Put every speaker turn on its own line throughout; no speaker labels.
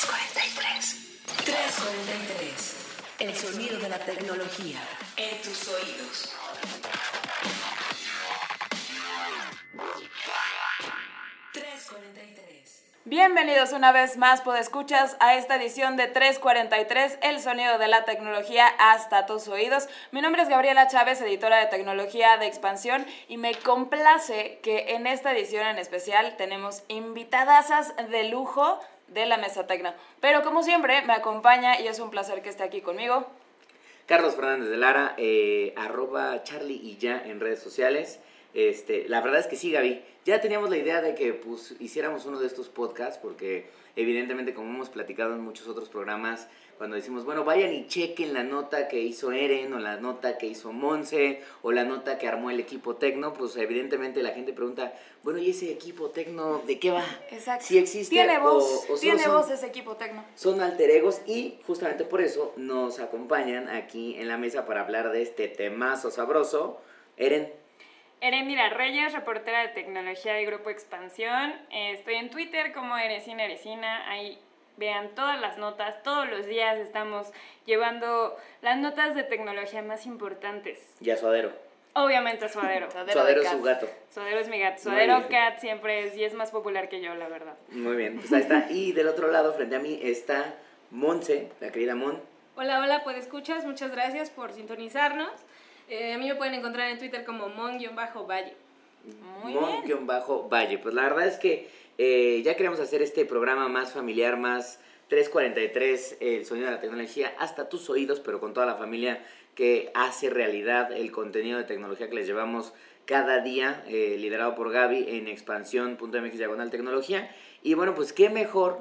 343. 343. El sonido de la tecnología en tus oídos.
Bienvenidos una vez más, escuchas a esta edición de 343, el sonido de la tecnología hasta tus oídos. Mi nombre es Gabriela Chávez, editora de tecnología de expansión, y me complace que en esta edición en especial tenemos invitadasas de lujo de la Mesa Tecno. Pero como siempre, me acompaña y es un placer que esté aquí conmigo.
Carlos Fernández de Lara, eh, arroba Charlie y ya en redes sociales. Este, la verdad es que sí, Gaby. Ya teníamos la idea de que pues, hiciéramos uno de estos podcasts, porque evidentemente, como hemos platicado en muchos otros programas, cuando decimos, bueno, vayan y chequen la nota que hizo Eren, o la nota que hizo Monse, o la nota que armó el equipo Tecno, pues evidentemente la gente pregunta, bueno, ¿y ese equipo Tecno de qué va?
Exacto.
Si existe
¿Tiene voz, ¿tiene voz ese equipo Tecno?
Son alter egos y justamente por eso nos acompañan aquí en la mesa para hablar de este temazo sabroso. Eren,
Erendira Reyes, reportera de tecnología de Grupo Expansión. Eh, estoy en Twitter como Eresina Eresina. Ahí vean todas las notas. Todos los días estamos llevando las notas de tecnología más importantes.
Y a Suadero.
Obviamente Suadero.
Suadero, es su gato.
Suadero es mi gato. Suadero Cat siempre es y es más popular que yo, la verdad.
Muy bien, pues ahí está. Y del otro lado, frente a mí, está Monse, la querida Mon.
Hola, hola, pues escuchas. Muchas gracias por sintonizarnos. Eh, a mí me pueden encontrar en Twitter como mon-valle.
Mon-valle. Pues la verdad es que eh, ya queremos hacer este programa más familiar, más 343, el sonido de la tecnología, hasta tus oídos, pero con toda la familia que hace realidad el contenido de tecnología que les llevamos cada día, eh, liderado por Gaby en expansión.mx diagonal tecnología. Y bueno, pues qué mejor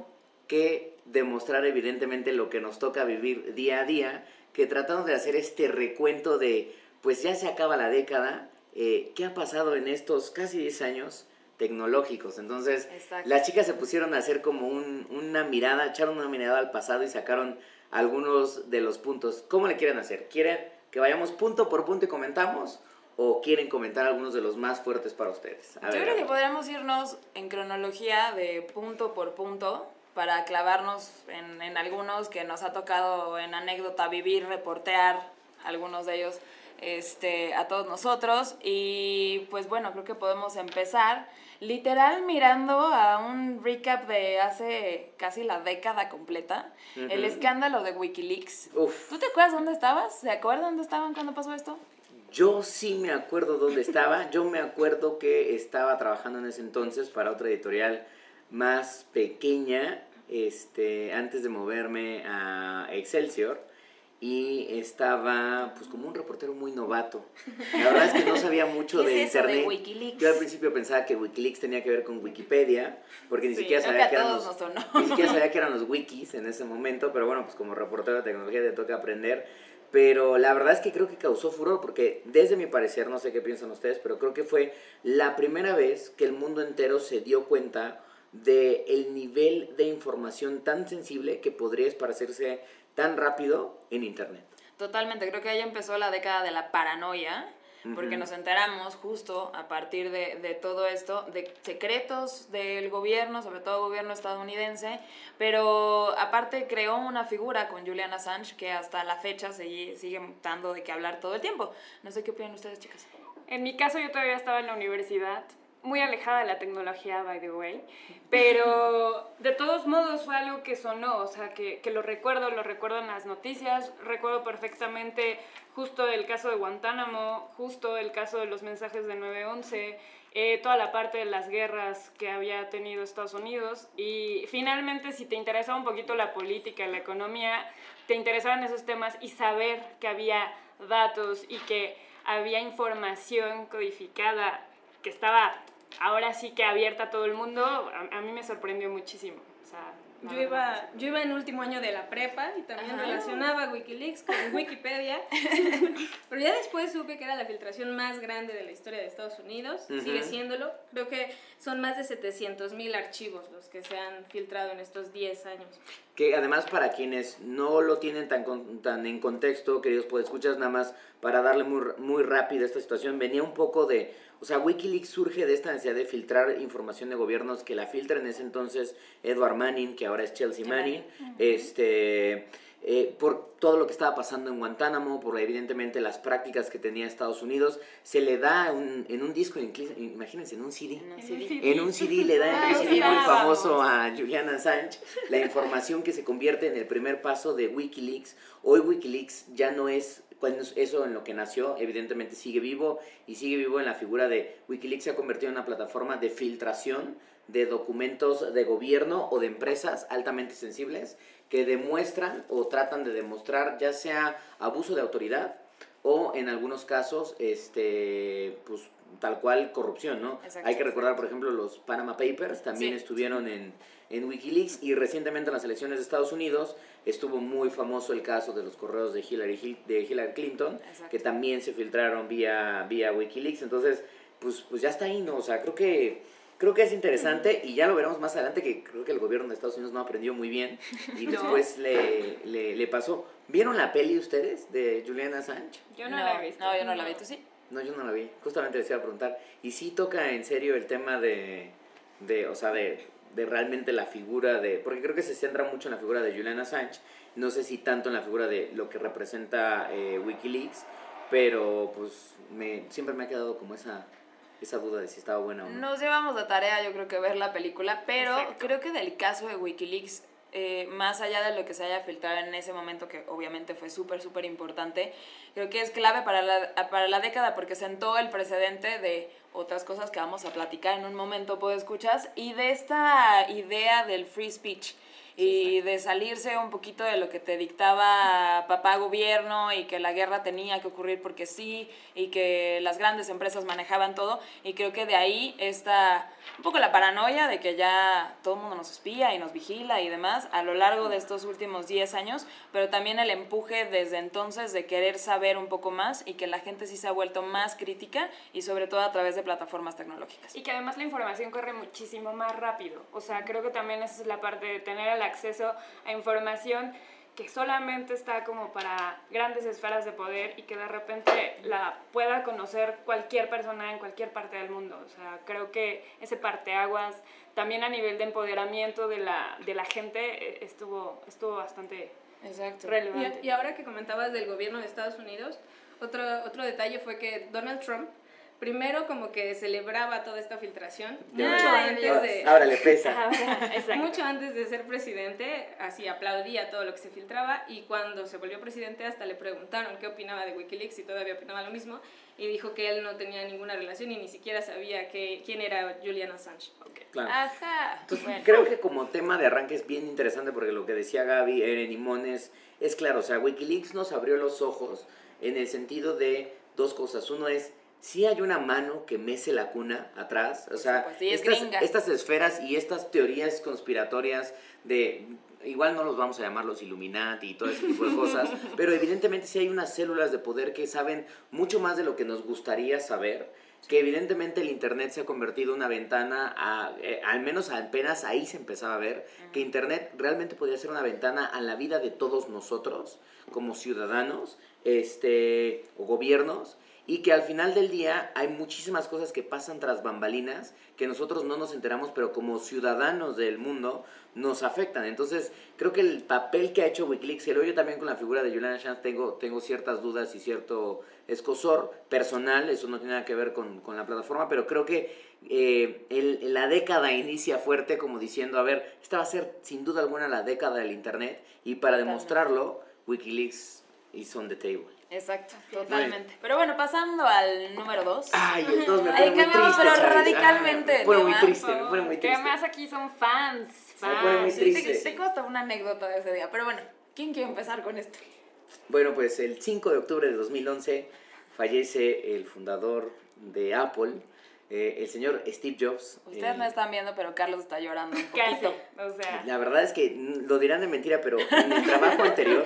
que demostrar evidentemente lo que nos toca vivir día a día, que tratando de hacer este recuento de pues ya se acaba la década. Eh, ¿Qué ha pasado en estos casi 10 años tecnológicos? Entonces, las chicas se pusieron a hacer como una mirada, echaron una mirada al pasado y sacaron algunos de los puntos. ¿Cómo le quieren hacer? ¿Quieren que vayamos punto por punto y comentamos? ¿O quieren comentar algunos de los más fuertes para ustedes?
Yo creo que podríamos irnos en cronología de punto por punto para clavarnos en, en algunos que nos ha tocado en anécdota vivir, reportear, algunos de ellos este, a todos nosotros. Y pues bueno, creo que podemos empezar literal mirando a un recap de hace casi la década completa, el escándalo de Wikileaks. ¿Tú te acuerdas dónde estabas? ¿Se acuerdan dónde estaban cuando pasó esto?
Yo sí me acuerdo dónde estaba. Yo me acuerdo que estaba trabajando en ese entonces para otra editorial más pequeña, este, antes de moverme a Excelsior y estaba pues como un reportero muy novato. La verdad es que no sabía mucho de internet. Yo al principio pensaba que Wikileaks tenía que ver con Wikipedia, porque ni siquiera sabía que, eran los, ni siquiera sabía que eran los wikis en ese momento, pero bueno, pues como reportero de tecnología te toca aprender. Pero la verdad es que creo que causó furor porque desde mi parecer, no sé qué piensan ustedes, pero creo que fue la primera vez que el mundo entero se dio cuenta de el nivel de información tan sensible que podría esparcirse tan rápido en Internet.
Totalmente, creo que ahí empezó la década de la paranoia, porque nos enteramos justo a partir de, de, todo esto, de secretos del gobierno, sobre todo gobierno estadounidense, pero aparte creó una figura con Julian Assange que hasta la fecha sigue, sigue dando de qué hablar todo el tiempo. No sé qué opinan ustedes, chicas.
En mi caso yo todavía estaba en la universidad, muy alejada de la tecnología, by the way, pero de todos modos fue algo que sonó, o sea, que, que, lo recuerdo, lo recuerdo en las noticias, recuerdo perfectamente justo el caso de Guantánamo, justo el caso de los mensajes de 911, eh, toda la parte de las guerras que había tenido Estados Unidos y finalmente si te interesaba un poquito la política, la economía, te interesaban esos temas y saber que había datos y que había información codificada que estaba ahora sí que abierta a todo el mundo, a, mí me sorprendió muchísimo. O sea,
yo iba, yo iba en último año de la prepa y también relacionaba Wikileaks con Wikipedia, pero ya después supe que era la filtración más grande de la historia de Estados Unidos, sigue siéndolo, creo que son más de 700 mil archivos los que se han filtrado en estos 10 años.
Que además para quienes no lo tienen tan, tan en contexto, queridos escuchas nada más para darle muy, muy rápido esta situación, venía un poco de o sea, Wikileaks surge de esta necesidad de filtrar información de gobiernos que la filtra en ese entonces Edward Manning, que ahora es Chelsea Manning, este, eh, por todo lo que estaba pasando en Guantánamo, por evidentemente las prácticas que tenía Estados Unidos, se le da un- en un disco, inclu- imagínense, en un CD,
No, sí,
en un CD le da en un CD muy
estábamos.
famoso a Julian Assange la información que se convierte en el primer paso de Wikileaks. Hoy Wikileaks ya no es cuando es eso en lo que nació, evidentemente sigue vivo y sigue vivo en la figura de Wikileaks se ha convertido en una plataforma de filtración de documentos de gobierno o de empresas altamente sensibles que demuestran o tratan de demostrar ya sea abuso de autoridad o en algunos casos este pues tal cual corrupción, ¿no?
Exacto.
Hay que recordar, por ejemplo, los Panama Papers también
Sí.
estuvieron en, en Wikileaks y recientemente en las elecciones de Estados Unidos estuvo muy famoso el caso de los correos de Hillary, Hil- de Hillary Clinton,
Exacto.
que también se filtraron vía, vía Wikileaks. Entonces, pues, pues ya está ahí, ¿no? O sea, creo que, creo que es interesante y ya lo veremos más adelante, que creo que el gobierno de Estados Unidos no aprendió muy bien y
No.
después le, le, le pasó. ¿Vieron la peli ustedes de Julian Assange?
Yo no, la he visto.
No, yo no la vi, ¿tú sí?
No, yo no la vi. Justamente les iba a preguntar. Y sí toca en serio el tema de, de o sea, de, de realmente la figura de... Porque creo que se centra mucho en la figura de Julian Assange. No sé si tanto en la figura de lo que representa eh, Wikileaks. Pero pues me, siempre me ha quedado como esa, esa duda de si estaba buena o no.
Nos llevamos de tarea, yo creo que ver la película, pero
Exacto.
creo que del caso de Wikileaks, eh, más allá de lo que se haya filtrado en ese momento, que obviamente fue súper, súper importante, creo que es clave para la, para la década porque sentó el precedente de otras cosas que vamos a platicar en un momento, puedo escuchas, y de esta idea del free speech y de salirse un poquito de lo que te dictaba papá gobierno y que la guerra tenía que ocurrir porque sí y que las grandes empresas manejaban todo y creo que de ahí está un poco la paranoia de que ya todo el mundo nos espía y nos vigila y demás a lo largo de estos últimos 10 años, pero también el empuje desde entonces de querer saber un poco más y que la gente sí se ha vuelto más crítica y sobre todo a través de plataformas tecnológicas.
Y que además la información corre muchísimo más rápido. O sea, creo que también esa es la parte de tener el acceso a información que solamente está como para grandes esferas de poder y que de repente la pueda conocer cualquier persona en cualquier parte del mundo. O sea, creo que ese parteaguas también a nivel de empoderamiento de la, de la gente eh, estuvo, estuvo bastante
Exacto.
relevante.
Y, y ahora que comentabas del gobierno de Estados Unidos, otro, otro detalle fue que Donald Trump primero como que celebraba toda esta filtración
Ya
mucho antes de
Ahora le pesa.
Mucho antes de ser presidente, así aplaudía todo lo que se filtraba y cuando se volvió presidente hasta le preguntaron qué opinaba de WikiLeaks y todavía opinaba lo mismo y dijo que él no tenía ninguna relación y ni siquiera sabía que, quién era Julian Assange.
Claro.
Ajá.
Entonces,
Bueno.
creo que como tema de arranque es bien interesante porque lo que decía Gaby, Eren y Mones, es claro, o sea, Wikileaks nos abrió los ojos en el sentido de dos cosas. Uno es, si hay una mano que mece la cuna atrás, o sea,
es
estas esferas y estas teorías conspiratorias de, igual no los vamos a llamar los Illuminati y todo ese tipo de cosas, pero evidentemente sí hay unas células de poder que saben mucho más de lo que nos gustaría saber que evidentemente el Internet se ha convertido en una ventana, a, eh, al menos apenas ahí se empezaba a ver, que Internet realmente podía ser una ventana a la vida de todos nosotros como ciudadanos este, o gobiernos y que al final del día hay muchísimas cosas que pasan tras bambalinas que nosotros no nos enteramos, pero como ciudadanos del mundo nos afectan. Entonces, creo que el papel que ha hecho Wikileaks, y luego yo también con la figura de Julian Assange tengo, tengo ciertas dudas y cierto escosor personal, eso no tiene nada que ver con, con la plataforma, pero creo que eh, el- la década inicia fuerte como diciendo, a ver, esta va a ser sin duda alguna la década del Internet, y para
Totalmente.
demostrarlo, Wikileaks is on the table.
Exacto, totalmente. Pero bueno, pasando al número 2.
Ay, el dos me
Ahí
pone muy
cambiamos,
triste,
pero radicalmente,
Ay, me pone
¿no?
muy triste, me pone muy
Que
triste.
además aquí son fans.
Me pone muy
fans.
triste.
Te, te cuento una anécdota de ese día. Pero bueno, ¿quién quiere empezar con esto?
Bueno, pues el 5 de octubre de 2011 fallece el fundador de Apple, eh, el señor Steve Jobs.
Ustedes
Eh,
no están viendo, pero Carlos está llorando un
Casi.
poquito.
O sea,
La verdad es que lo dirán de mentira, pero en el trabajo anterior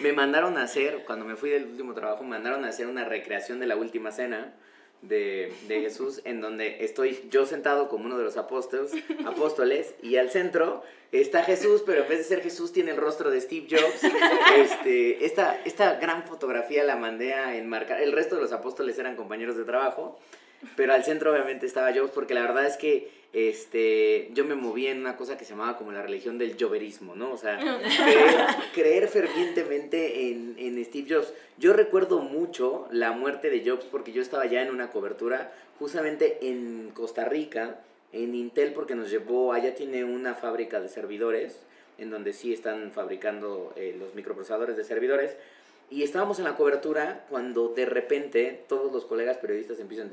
me mandaron a hacer, cuando me fui del último trabajo, me mandaron a hacer una recreación de la última cena de, de Jesús, en donde estoy yo sentado como uno de los apóstoles, apóstoles, y al centro está Jesús, pero en vez de ser Jesús tiene el rostro de Steve Jobs. Este, esta, esta gran fotografía la mandé a enmarcar, el resto de los apóstoles eran compañeros de trabajo. Pero al centro obviamente estaba Jobs porque la verdad es que este, yo me moví en una cosa que se llamaba como la religión del joverismo, ¿no? O sea, creer, creer fervientemente en, en, Steve Jobs. Yo recuerdo mucho la muerte de Jobs porque yo estaba ya en una cobertura justamente en Costa Rica, en Intel, porque nos llevó, allá tiene una fábrica de servidores, en donde sí están fabricando eh, los microprocesadores de servidores. Y estábamos en la cobertura cuando de repente todos los colegas periodistas empiezan...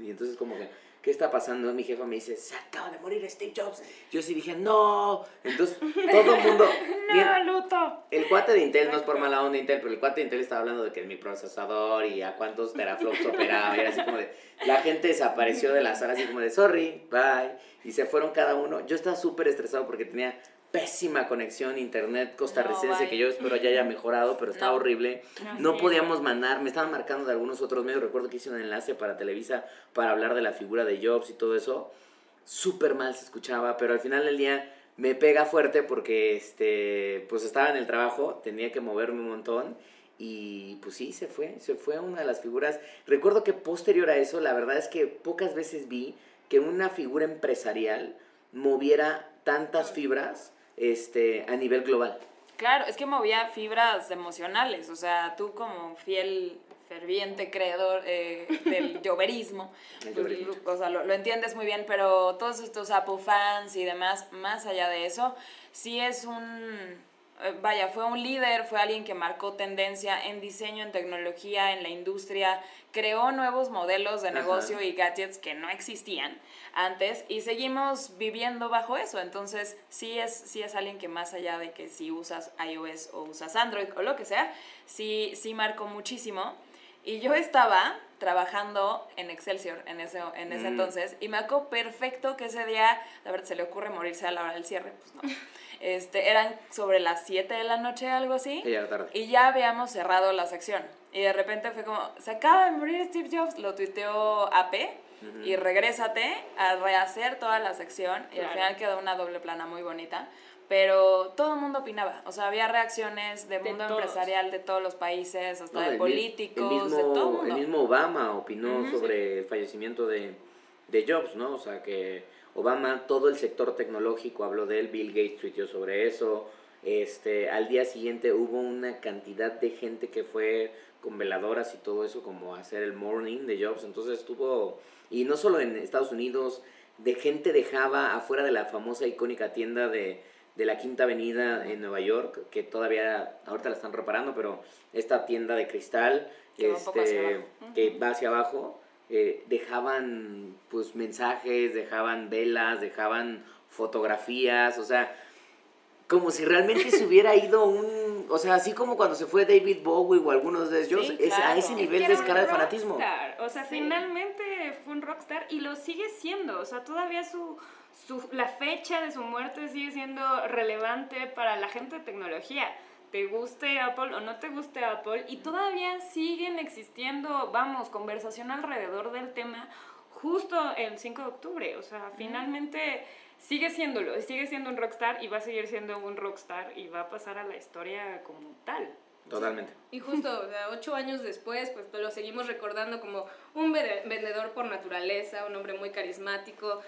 Y entonces como que ¿qué está pasando? Mi jefa me dice, se acaba de morir Steve Jobs. Yo sí dije, no. Entonces, todo el mundo...
no, luto.
El cuate de Intel, no es por mala onda Intel, pero el cuate de Intel estaba hablando de que mi procesador y a cuántos teraflops operaba. Y era así como de... La gente desapareció de la sala así como de, sorry, bye. Y se fueron cada uno. Yo estaba súper estresado porque tenía pésima conexión internet costarricense que yo espero ya haya mejorado, pero estaba horrible. No, podíamos mandar, me estaban marcando de algunos otros medios, recuerdo que hice un enlace para Televisa para hablar de la figura de Jobs y todo eso. Súper mal se escuchaba, pero al final del día me pega fuerte porque este, pues estaba en el trabajo, tenía que moverme un montón y pues sí, se fue, se fue una de las figuras. Recuerdo que posterior a eso, la verdad es que pocas veces vi que una figura empresarial moviera tantas fibras este, a nivel global.
Claro, es que movía fibras emocionales, o sea, tú como fiel, ferviente creador eh, del lloverismo, pues, o sea, lo, lo, entiendes muy bien, pero todos estos Apple fans y demás, más allá de eso, sí es un vaya, fue un líder, fue alguien que marcó tendencia en diseño, en tecnología, en la industria, creó nuevos modelos de negocio y gadgets que no existían antes y seguimos viviendo bajo eso. Entonces, sí es, sí es alguien que más allá de que si usas iOS o usas Android o lo que sea, sí, sí marcó muchísimo. Y yo estaba trabajando en Excelsior en ese, en ese mm. entonces y me acuerdo perfecto que ese día, a ver, se le ocurre morirse a la hora del cierre, pues no. Este, eran sobre las 7 de la noche, algo así. Y ya habíamos cerrado la sección. Y de repente fue como, se acaba de morir Steve Jobs, lo tuiteó AP. Y regrésate a rehacer toda la sección. Y al final quedó una doble plana muy bonita pero todo el mundo opinaba. O sea, había reacciones de mundo empresarial de todos los países, hasta de políticos,
mismo,
de todo mundo.
El mismo Obama opinó sobre el fallecimiento de, de Jobs, ¿no? O sea, que Obama, todo el sector tecnológico habló de él, Bill Gates tuiteó sobre eso. Este, al día siguiente hubo una cantidad de gente que fue con veladoras y todo eso como hacer el morning de Jobs. Entonces estuvo, y no solo en Estados Unidos, de gente dejaba afuera de la famosa icónica tienda de, de la Quinta Avenida en Nueva York, que todavía ahorita la están reparando, pero esta tienda de cristal que, este, que va hacia abajo eh, dejaban pues mensajes, dejaban velas, dejaban fotografías, o sea, como si realmente se hubiera ido un, o sea, así como cuando se fue David Bowie o algunos de ellos, es, a ese nivel de escala de fanatismo.
O sea, finalmente fue un rockstar y lo sigue siendo, o sea, todavía su, su, la fecha de su muerte sigue siendo relevante para la gente de tecnología. Te guste Apple o no te guste Apple, y todavía siguen existiendo, vamos, conversación alrededor del tema justo el 5 de octubre. O sea, finalmente sigue siéndolo, sigue siendo un rockstar y va a seguir siendo un rockstar y va a pasar a la historia como tal.
Totalmente.
Y justo, o sea, ocho años después, pues lo seguimos recordando como un vendedor por naturaleza, un hombre muy carismático,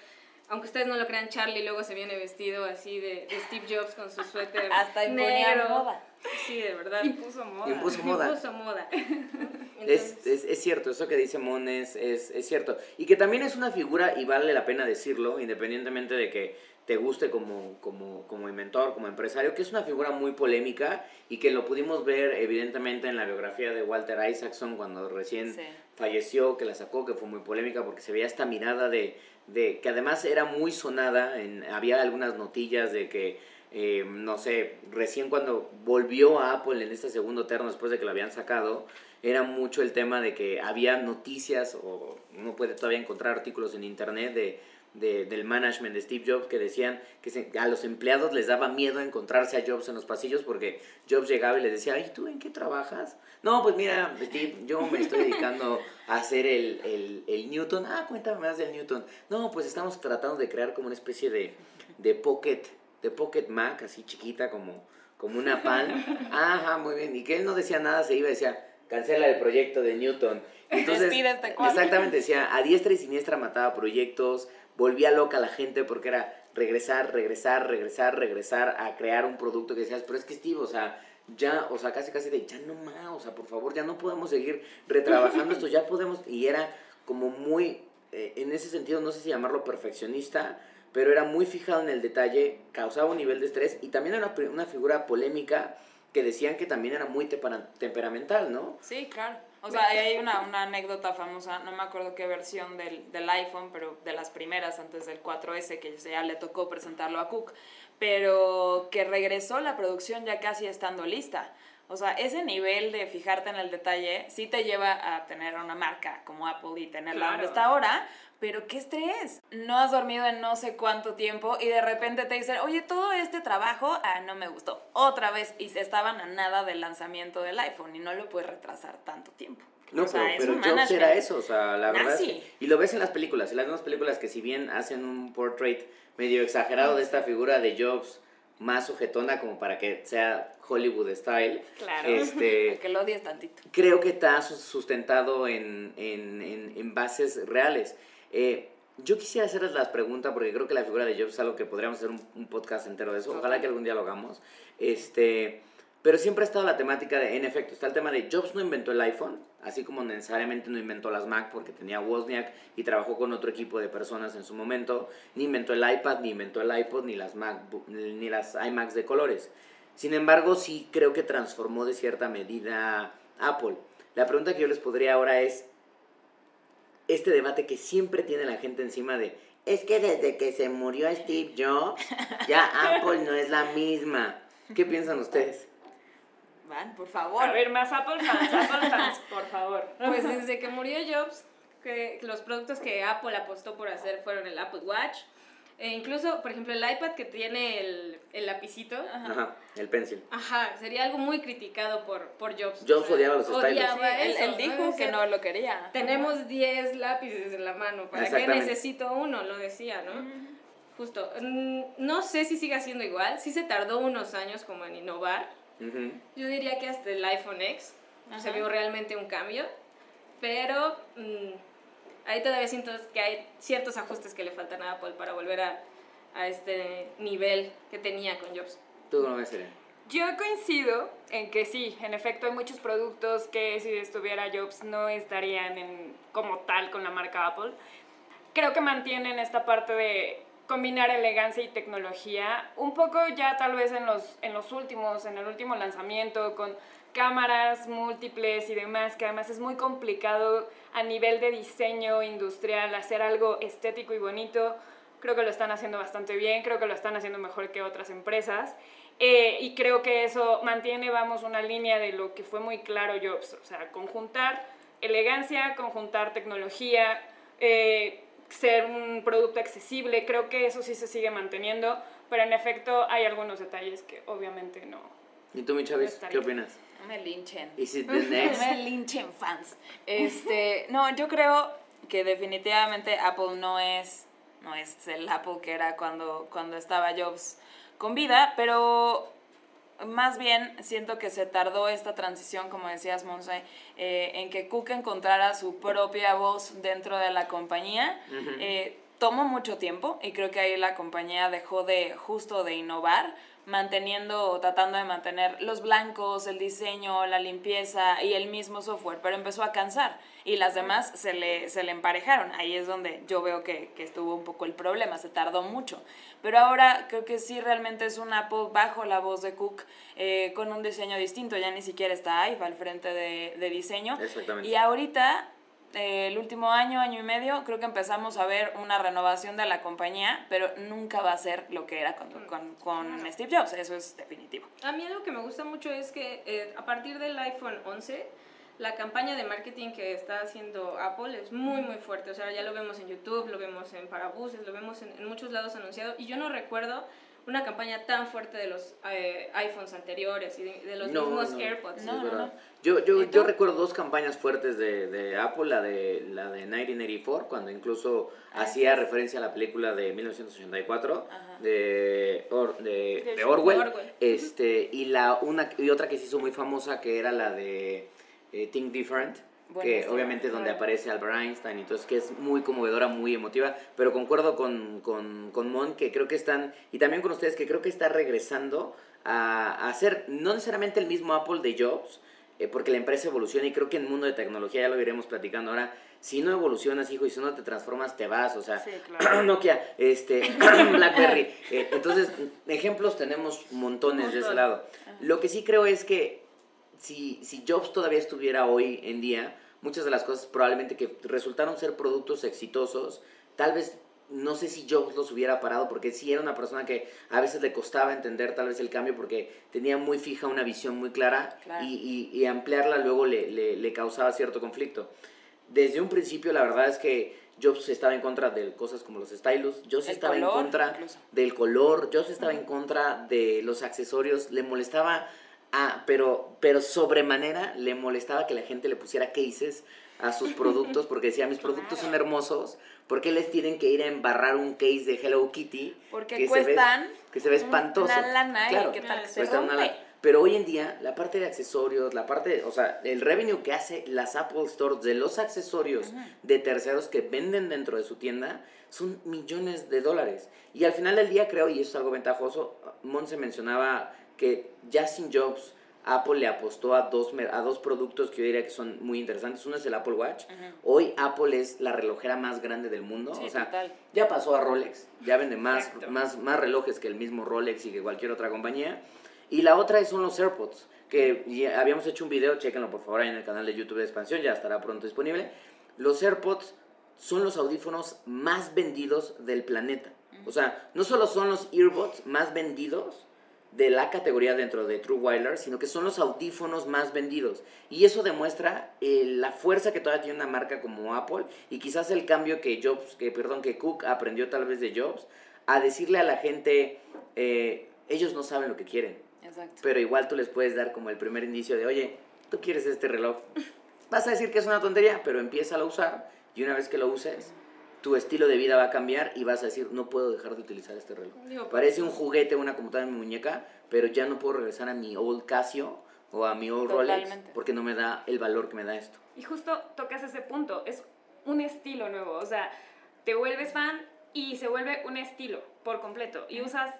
aunque ustedes no lo crean, Charlie luego se viene vestido así de, Steve Jobs con su suéter
Hasta negro. moda.
Sí, de verdad.
Impuso moda.
Impuso moda.
Impuso moda.
es, es, es, cierto, eso que dice Mon es, es, cierto. Y que también es una figura, y vale la pena decirlo, independientemente de que te guste como, como, como inventor, como empresario, que es una figura muy polémica y que lo pudimos ver evidentemente en la biografía de Walter Isaacson cuando recién falleció, que la sacó, que fue muy polémica porque se veía esta mirada de, de que además era muy sonada, en, había algunas notillas de que, eh, no sé, recién cuando volvió a Apple en este segundo terno después de que lo habían sacado, era mucho el tema de que había noticias, o uno puede todavía encontrar artículos en internet de de, del management de Steve Jobs que decían que a los empleados les daba miedo encontrarse a Jobs en los pasillos porque Jobs llegaba y les decía, ¿y tú en qué trabajas? No, pues mira, Steve, yo me estoy dedicando a hacer el, el, el Newton. Ah, cuéntame más del Newton. No, pues estamos tratando de crear como una especie de, de pocket, de pocket Mac, así chiquita como, como una pan. Ajá, muy bien. Y que él no decía nada, se iba y decía, cancela el proyecto de Newton. Entonces,
este
exactamente, decía, a diestra y siniestra mataba proyectos, volvía loca a la gente porque era regresar, regresar, regresar, regresar a crear un producto que decías, pero es que Steve, o sea, ya, o sea, casi casi de, ya no más, o sea, por favor, ya no podemos seguir retrabajando esto, ya podemos, y era como muy, eh, en ese sentido, no sé si llamarlo perfeccionista, pero era muy fijado en el detalle, causaba un nivel de estrés y también era una, una figura polémica que decían que también era muy temperamental, ¿no?
Sí, claro. O sea, hay una, una anécdota famosa, no me acuerdo qué versión del, del iPhone, pero de las primeras antes del 4S, que ya le tocó presentarlo a Cook, pero que regresó la producción ya casi estando lista. O sea, ese nivel de fijarte en el detalle sí te lleva a tener una marca como Apple y tenerla donde
Claro.
está ahora, pero qué estrés. No has dormido en no sé cuánto tiempo y de repente te dicen, oye, todo este trabajo, ah, no me gustó. Otra vez, y se estaban a nada del lanzamiento del iPhone y no lo puedes retrasar tanto tiempo.
No,
O sea,
pero, Jobs era eso, o sea, la verdad es
Nazi.
que- y lo ves en las películas, en las nuevas películas que si bien hacen un portrait medio exagerado de esta figura de Jobs más sujetona como para que sea Hollywood style,
Claro.
este,
Que lo odies tantito.
creo que está sus- sustentado en, en, en, en bases reales. Eh, yo quisiera hacerles las preguntas porque creo que la figura de Jobs es algo que podríamos hacer un, un podcast entero de eso. Ojalá que algún día lo hagamos. Este, pero siempre ha estado la temática de, en efecto, está el tema de Jobs no inventó el iPhone, así como necesariamente no inventó las Mac porque tenía Wozniak y trabajó con otro equipo de personas en su momento, ni inventó el iPad, ni inventó el iPod, ni las Mac, ni las iMacs de colores. Sin embargo, sí creo que transformó de cierta medida Apple. La pregunta que yo les podría ahora es, este debate que siempre tiene la gente encima de, es que desde que se murió Steve Jobs, ya Apple no es la misma. ¿Qué piensan ustedes?
Van, por favor.
A ver, más Apple fans, Apple fans, por favor.
Pues desde que murió Jobs, que los productos que Apple apostó por hacer fueron el Apple Watch. E incluso, por ejemplo, el iPad que tiene el, el lapicito.
Ajá, el pencil.
Ajá, sería algo muy criticado por, por Jobs.
Jobs odiaba los stylus.
odiaba
Sí, él,
eso,
él dijo
O sea,
que no lo quería.
Tenemos 10 lápices en la mano, ¿para qué necesito uno? Lo decía, ¿no? Justo. No sé si sigue siendo igual, sí se tardó unos años como en innovar. Yo diría que hasta el iPhone X se
Ajá.
vio realmente un cambio, pero mm, ahí todavía siento que hay ciertos ajustes que le faltan a Apple para volver a, a este nivel que tenía con Jobs.
¿Tú no ves, Irene?
Yo coincido en que sí, en efecto hay muchos productos que si estuviera Jobs no estarían en, como tal con la marca Apple. Creo que mantienen esta parte de combinar elegancia y tecnología, un poco ya tal vez en los, en los últimos, en el último lanzamiento, con cámaras múltiples y demás, que además es muy complicado a nivel de diseño industrial hacer algo estético y bonito. Creo que lo están haciendo bastante bien, creo que lo están haciendo mejor que otras empresas. Eh, y creo que eso mantiene, vamos, una línea de lo que fue muy claro Jobs, o sea, conjuntar elegancia, conjuntar tecnología, eh, ser un producto accesible, creo que eso sí se sigue manteniendo, pero en efecto hay algunos detalles que obviamente no.
¿Y tú, mi
estaría.
qué opinas?
No me linchen.
¿Is it the
No
next?
me linchen fans. Este, no, yo creo que definitivamente Apple no es, no es el Apple que era cuando, cuando estaba Jobs con vida, pero más bien siento que se tardó esta transición, como decías, Monse, eh, en que Cook encontrara su propia voz dentro de la compañía. Eh, tomó mucho tiempo y creo que ahí la compañía dejó de justo de innovar, manteniendo o tratando de mantener los blancos, el diseño, la limpieza y el mismo software, pero empezó a cansar y las demás se le, se le emparejaron. Ahí es donde yo veo que, que estuvo un poco el problema, se tardó mucho. Pero ahora creo que sí realmente es un Apple bajo la voz de Cook eh, con un diseño distinto, ya ni siquiera está Ive al frente de, de diseño.
Exactamente.
Y ahorita el último año, año y medio, creo que empezamos a ver una renovación de la compañía, pero nunca va a ser lo que era con, con, con Steve Jobs, eso es definitivo.
A mí algo que me gusta mucho es que eh, a partir del iPhone 11, la campaña de marketing que está haciendo Apple es muy, muy fuerte. O sea, ya lo vemos en YouTube, lo vemos en Parabuses, lo vemos en, en muchos lados anunciado. Y yo no recuerdo una campaña tan fuerte de los eh, iPhones anteriores y de, de los
No,
mismos
no,
AirPods.
No,
es
no, no.
Yo, yo, yo recuerdo dos campañas fuertes de, de Apple, la de, la de 1984, cuando incluso
Ah,
hacía
sí.
referencia a la película de 1984
Ajá.
de, Or- de,
De
de Orwell,
Orwell.
Este, y, la, una, y otra que se hizo muy famosa que era la de eh, Think Different, que obviamente es donde aparece Albert Einstein, entonces que es muy conmovedora, muy emotiva, pero concuerdo con, con, con Mon que creo que están, y también con ustedes, que creo que está regresando a, a hacer no necesariamente el mismo Apple de Jobs, eh, porque la empresa evoluciona y creo que en el mundo de tecnología, ya lo iremos platicando ahora, si no evolucionas, hijo, y si no te transformas, te vas, o sea,
Sí, claro.
Nokia, este, BlackBerry. Eh, entonces, ejemplos tenemos montones de ese lado. Lo que sí creo es que si, si Jobs todavía estuviera hoy en día, muchas de las cosas probablemente que resultaron ser productos exitosos, tal vez no sé si Jobs los hubiera parado, porque sí era una persona que a veces le costaba entender tal vez el cambio porque tenía muy fija una visión muy clara
Claro.
y, y- y ampliarla luego le, le- le causaba cierto conflicto. Desde un principio la verdad es que Jobs estaba en contra de cosas como los stylus, Jobs
El
estaba en contra
incluso.
del color, Jobs estaba en contra de los accesorios, le molestaba, a, pero, pero sobremanera le molestaba que la gente le pusiera cases a sus productos porque decía, mis productos son hermosos, ¿por qué les tienen que ir a embarrar un case de Hello Kitty?
Porque
que se ve-
cuestan
que se ve espantoso.
una lana
Claro,
y qué tal se rompe.
Pero hoy en día, la parte de accesorios, la parte, o sea, el revenue que hace las Apple Stores de los accesorios de terceros que venden dentro de su tienda son millones de dólares. Y al final del día creo, y eso es algo ventajoso, Monse mencionaba que ya sin Jobs, Apple le apostó a dos, a dos productos que yo diría que son muy interesantes. Uno es el Apple Watch. Hoy Apple es la relojera más grande del mundo.
Sí,
o sea,
total.
ya pasó a Rolex, ya vende más,
Exacto.
más, más relojes que el mismo Rolex y que cualquier otra compañía. Y la otra son los AirPods, que ya habíamos hecho un video, chéquenlo por favor ahí en el canal de YouTube de Expansión, ya estará pronto disponible. Los AirPods son los audífonos más vendidos del planeta. O sea, no solo son los earbuds más vendidos de la categoría dentro de True Wireless, sino que son los audífonos más vendidos. Y eso demuestra eh, la fuerza que todavía tiene una marca como Apple y quizás el cambio que Jobs, que perdón, que Cook aprendió tal vez de Jobs, a decirle a la gente, eh, ellos no saben lo que quieren,
Exacto.
pero igual tú les puedes dar como el primer indicio de, oye, tú quieres este reloj. Vas a decir que es una tontería, pero empieza a usar y una vez que lo uses, tu estilo de vida va a cambiar y vas a decir, no puedo dejar de utilizar este reloj.
Digo,
Parece un juguete, una computadora en mi muñeca, pero ya no puedo regresar a mi old Casio o a mi old Rolex porque no me da el valor que me da esto.
Y justo tocas ese punto, es un estilo nuevo, o sea, te vuelves fan y se vuelve un estilo por completo y usas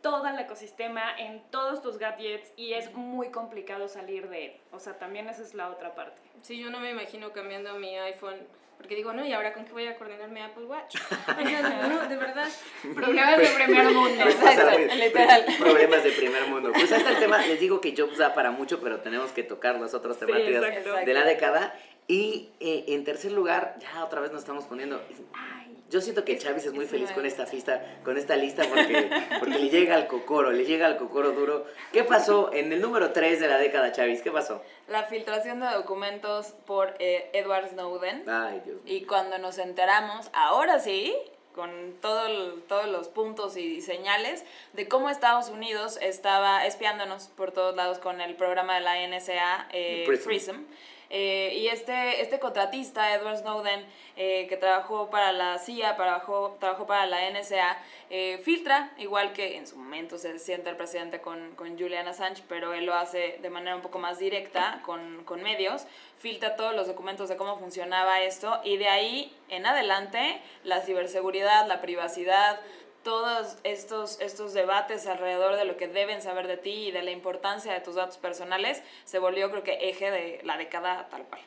todo el ecosistema en todos tus gadgets y es muy complicado salir de él, o sea, también esa es la otra parte.
Sí, yo no me imagino cambiando mi iPhone. Porque digo, no, ¿y ahora con qué voy a coordinar mi Apple Watch? no, de verdad.
Problemas de primer mundo.
O sea,
Exacto,
pues,
literal.
Problemas de primer mundo. Pues está el tema. Les digo que Jobs da para mucho, pero tenemos que tocar las otras temáticas de la década. Y eh, en tercer lugar, ya otra vez nos estamos poniendo. Ay, yo siento que Chávez es muy feliz con esta fiesta, con esta lista porque, porque le llega al cocoro, le llega al cocoro duro. ¿Qué pasó en el número 3 de la década, Chávez? ¿Qué pasó?
La filtración de documentos por eh, Edward Snowden.
Ay, Dios mío.
Y cuando nos enteramos, ahora sí, con todo el- todos los puntos y señales de cómo Estados Unidos estaba espiándonos por todos lados con el programa de la NSA, eh,
Prism.
Prism. Eh, y este, este contratista, Edward Snowden, eh, que trabajó para la CIA, trabajó, trabajó para la NSA, eh, filtra, igual que en su momento se sienta el presidente con, con Julian Assange, pero él lo hace de manera un poco más directa con, con medios, filtra todos los documentos de cómo funcionaba esto y de ahí en adelante la ciberseguridad, la privacidad, todos estos, estos debates alrededor de lo que deben saber de ti y de la importancia de tus datos personales se volvió creo que eje de la década tal cual.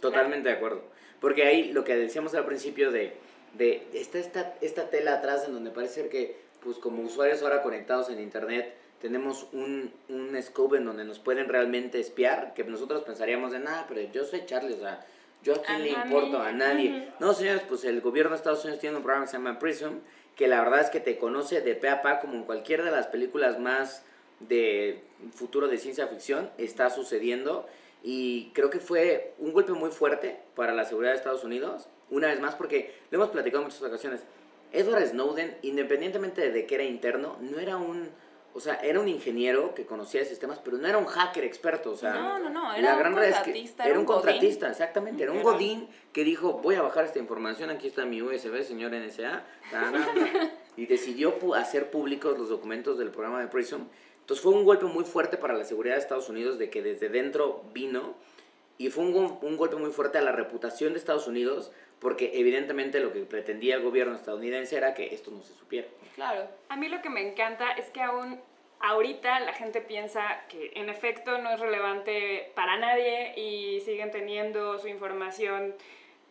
Totalmente de acuerdo. Porque ahí lo que decíamos al principio de, de está esta, esta tela atrás en donde parece ser que, pues como usuarios ahora conectados en internet, tenemos un, un scope en donde nos pueden realmente espiar, que nosotros pensaríamos de nada, pero yo soy Charlie, o sea, yo a quién
A
le
mí.
importo, a nadie. No, señores, pues el gobierno de Estados Unidos tiene un programa que se llama Prism, que la verdad es que te conoce de pe a pa como en cualquier de las películas más de futuro de ciencia ficción está sucediendo y creo que fue un golpe muy fuerte para la seguridad de Estados Unidos, una vez más porque lo hemos platicado en muchas ocasiones. Edward Snowden, independientemente de que era interno, no era un, o sea, era un ingeniero que conocía de sistemas, pero no era un hacker experto, o sea,
No, no, no,
la
era un
gran verdad es que
contratista,
era un
godín.
contratista, exactamente, era un godín que dijo, voy a bajar esta información, aquí está mi USB, señor NSA, ta, ta, ta", y decidió hacer públicos los documentos del programa de Prism. Entonces fue un golpe muy fuerte para la seguridad de Estados Unidos de que desde dentro vino y fue un, un golpe muy fuerte a la reputación de Estados Unidos porque evidentemente lo que pretendía el gobierno estadounidense era que esto no se supiera.
Claro.
A mí lo que me encanta es que aún ahorita la gente piensa que en efecto no es relevante para nadie y siguen teniendo su información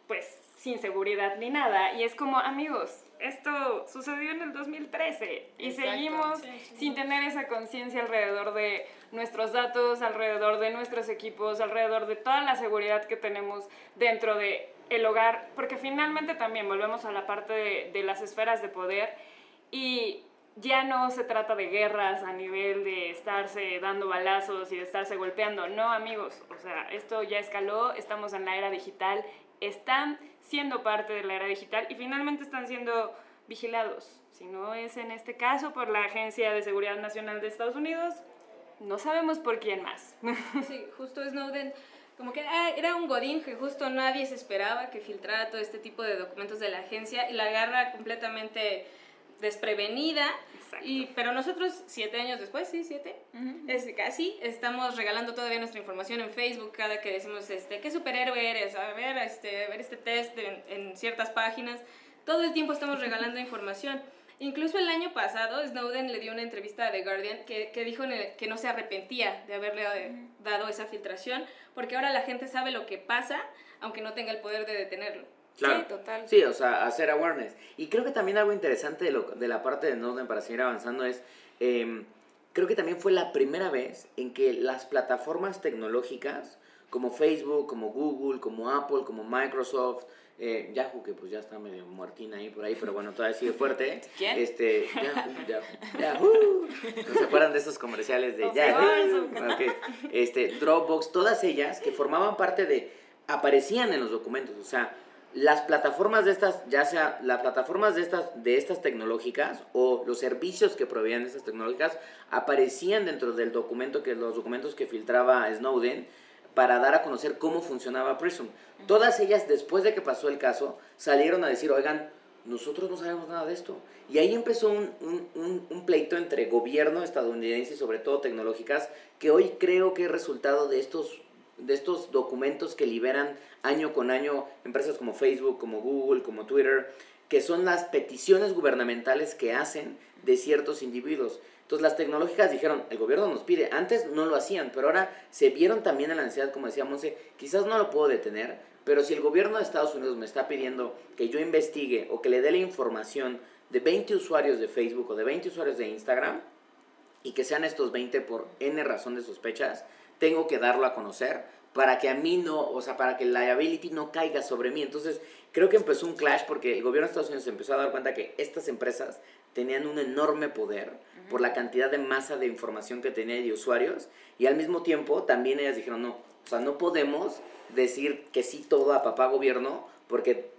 pues sin seguridad ni nada. Y es como, amigos, esto sucedió en el 2013 y
Exacto.
seguimos
Sí, sí.
sin tener esa conciencia alrededor de nuestros datos, alrededor de nuestros equipos, alrededor de toda la seguridad que tenemos dentro de el hogar, porque finalmente también volvemos a la parte de, las esferas de poder y ya no se trata de guerras a nivel de estarse dando balazos y de estarse golpeando. No, amigos, o sea, esto ya escaló, estamos en la era digital, están siendo parte de la era digital y finalmente están siendo vigilados. Si no es en este caso por la Agencia de Seguridad Nacional de Estados Unidos, no sabemos por quién más.
Sí, justo Snowden, como que ah, era un godín que justo nadie se esperaba que filtrara todo este tipo de documentos de la agencia y la agarra completamente desprevenida.
Exacto.
Y, pero nosotros, siete años después, sí, siete, es casi, estamos regalando todavía nuestra información en Facebook cada que decimos, este, ¿qué superhéroe eres? A ver, este, a ver este test en, en ciertas páginas. Todo el tiempo estamos regalando información. Incluso el año pasado, Snowden le dio una entrevista a The Guardian que, que dijo en el- que no se arrepentía de haberle eh, dado esa filtración, porque ahora la gente sabe lo que pasa, aunque no tenga el poder de detenerlo.
Sí, total.
Sí, o sea, hacer awareness. Y creo que también algo interesante de, lo, de la parte de Snowden para seguir avanzando es, em, creo que también fue la primera vez en que las plataformas tecnológicas, como Facebook, como Google, como Apple, como Microsoft, eh, Yahoo, que pues ya está medio muertina ahí por ahí, pero bueno, todavía sigue fuerte.
¿Quién?
Este, Yahoo, Yahoo, Yahoo. ¿No se acuerdan de esos comerciales de Yahoo? Este, Dropbox, todas ellas que formaban parte de, aparecían en los documentos, o sea, las plataformas de estas, ya sea las plataformas de estas, de estas tecnológicas o los servicios que proveían de estas tecnológicas aparecían dentro del documento que los documentos que filtraba Snowden para dar a conocer cómo funcionaba Prism. Todas ellas después de que pasó el caso salieron a decir, "Oigan, nosotros no sabemos nada de esto." Y ahí empezó un, un- un- un pleito entre gobierno estadounidense y sobre todo tecnológicas que hoy creo que es resultado de estos de estos documentos que liberan año con año empresas como Facebook, como Google, como Twitter, que son las peticiones gubernamentales que hacen de ciertos individuos. Entonces las tecnológicas dijeron, el gobierno nos pide, antes no lo hacían, pero ahora se vieron también en la necesidad, como decía Monse, quizás no lo puedo detener, pero si el gobierno de Estados Unidos me está pidiendo que yo investigue o que le dé la información de 20 usuarios de Facebook o de 20 usuarios de Instagram, y que sean estos 20 por N razón de sospechas, tengo que darlo a conocer para que a mí no, o sea, para que la liability no caiga sobre mí. Entonces, creo que empezó un clash porque el gobierno de Estados Unidos empezó a dar cuenta que estas empresas tenían un enorme poder por la cantidad de masa de información que tenía y de usuarios, y al mismo tiempo también ellas dijeron, no, o sea, no podemos decir que sí todo a papá gobierno, porque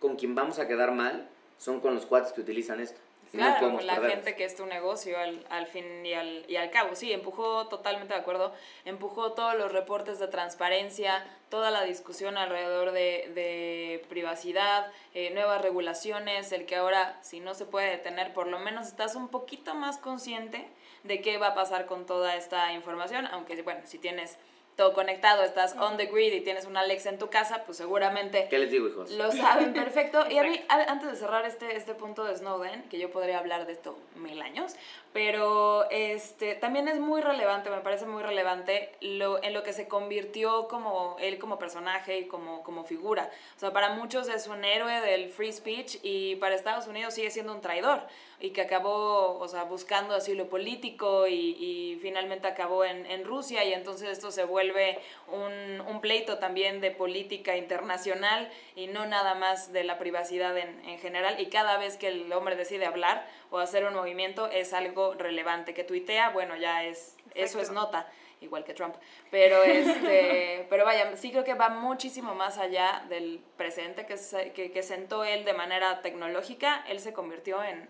con quien vamos a quedar mal son con los cuates que utilizan esto. No
Claro, con la gente que es tu negocio al, al fin y al, y al cabo. Sí, empujó totalmente de acuerdo, empujó todos los reportes de transparencia, toda la discusión alrededor de, de privacidad, eh, nuevas regulaciones, el que ahora si no se puede detener, por lo menos estás un poquito más consciente de qué va a pasar con toda esta información, aunque bueno, si tienes todo conectado, estás on the grid y tienes una Alexa en tu casa, pues seguramente
¿Qué les digo, hijos?
lo saben perfecto. Y a mí, antes de cerrar este, este punto de Snowden, que yo podría hablar de esto mil años, pero este, también es muy relevante, me parece muy relevante lo, en lo que se convirtió como él como personaje y como, como figura. O sea, para muchos es un héroe del free speech y para Estados Unidos sigue siendo un traidor y que acabó, o sea, buscando asilo político y, y finalmente acabó en, en Rusia y entonces esto se vuelve un, un pleito también de política internacional y no nada más de la privacidad en, en general y cada vez que el hombre decide hablar o hacer un movimiento es algo relevante, que tuitea, bueno, ya es, eso es nota igual que Trump. Pero, este, pero vaya, sí creo que va muchísimo más allá del presente que, se- que, que sentó él de manera tecnológica. Él se convirtió en,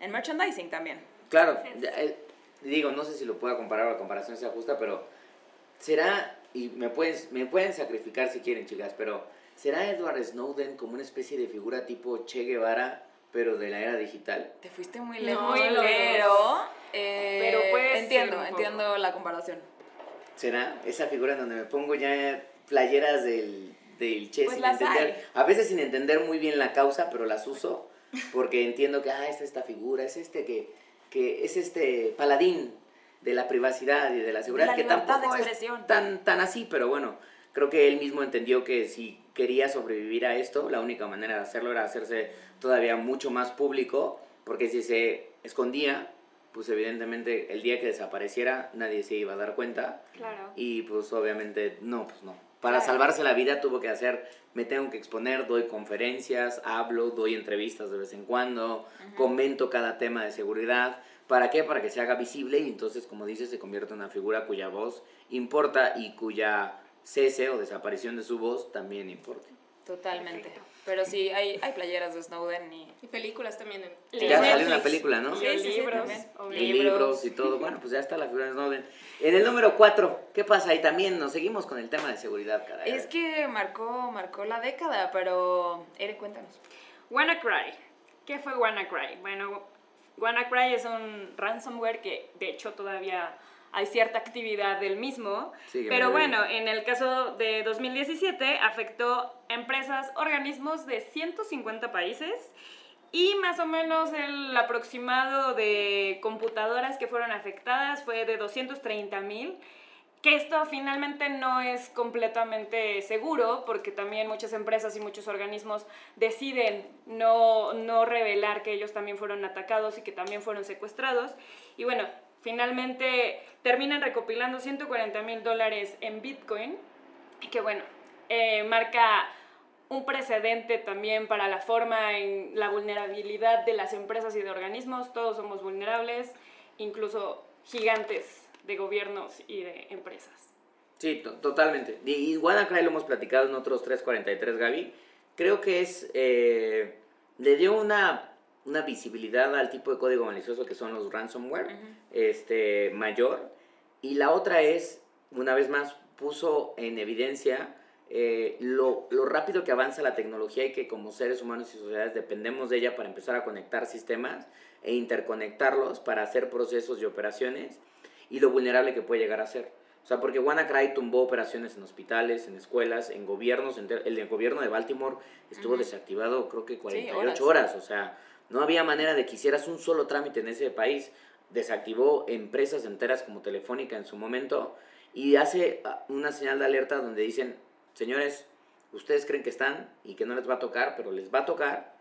en merchandising también.
Claro, ya, eh, digo, no sé si lo pueda comparar o la comparación sea justa, pero será, y me pueden, me pueden sacrificar si quieren, chicas, pero ¿será Edward Snowden como una especie de figura tipo Che Guevara, pero de la era digital?
Te fuiste muy
No,
lejos,
muy lejos.
pero, eh,
Pero puede ser
entiendo, entiendo la comparación.
¿Será esa figura en donde me pongo ya playeras del, del Che
Pues
sin entender,
hay.
a veces sin entender muy bien la causa, pero las uso porque entiendo que, ah, es esta figura, es este que, que es este paladín de la privacidad y de la seguridad,
la
que
de
tampoco es tan, tan así, pero bueno, creo que él mismo entendió que si quería sobrevivir a esto, la única manera de hacerlo era hacerse todavía mucho más público, porque si se escondía, pues evidentemente el día que desapareciera nadie se iba a dar cuenta
Claro.
y pues obviamente no, pues no. Para
Claro.
salvarse la vida tuvo que hacer, me tengo que exponer, doy conferencias, hablo, doy entrevistas de vez en cuando, comento cada tema de seguridad. ¿Para qué? Para que se haga visible y entonces, como dices, se convierte en una figura cuya voz importa y cuya cese o desaparición de su voz también importa.
Totalmente. Pero sí, hay, hay playeras de Snowden y...
Y películas también. En,
Ya salió una película, ¿no?
Sí,
Y
sí, sí,
libros.
Y libros y todo. Bueno, pues ya está la figura de Snowden. En el número 4, ¿qué pasa? ahí también nos seguimos con el tema de seguridad, caray.
Es que marcó, marcó la década, pero... Eric, cuéntanos.
WannaCry. ¿Qué fue WannaCry? Bueno, WannaCry es un ransomware que de hecho todavía hay cierta actividad del mismo.
Sí,
pero bueno, en el caso de 2017 afectó empresas, organismos de 150 países y más o menos el aproximado de computadoras que fueron afectadas fue de 230 mil. Que esto finalmente no es completamente seguro porque también muchas empresas y muchos organismos deciden no, no revelar que ellos también fueron atacados y que también fueron secuestrados. Y bueno, finalmente terminan recopilando 140 mil dólares en Bitcoin, que bueno, eh, marca un precedente también para la forma en la vulnerabilidad de las empresas y de organismos. Todos somos vulnerables, incluso gigantes de gobiernos y de empresas.
Sí, to- totalmente. Y WannaCry lo hemos platicado en otros 343, Gaby. Creo que es. eh, le dio una, una visibilidad al tipo de código malicioso que son los ransomware este, mayor. Y la otra es, una vez más, puso en evidencia eh, lo, lo rápido que avanza la tecnología y que como seres humanos y sociedades dependemos de ella para empezar a conectar sistemas e interconectarlos para hacer procesos y operaciones y lo vulnerable que puede llegar a ser. O sea, porque WannaCry tumbó operaciones en hospitales, en escuelas, en gobiernos. enter- El gobierno de Baltimore estuvo
Ujú.
desactivado creo que 48
horas.
horas. O sea, no había manera de que hicieras un solo trámite en ese país. Desactivó empresas enteras como Telefónica en su momento y hace ah, una señal de alerta donde dicen, señores, ustedes creen que están y que no les va a tocar, pero les va a tocar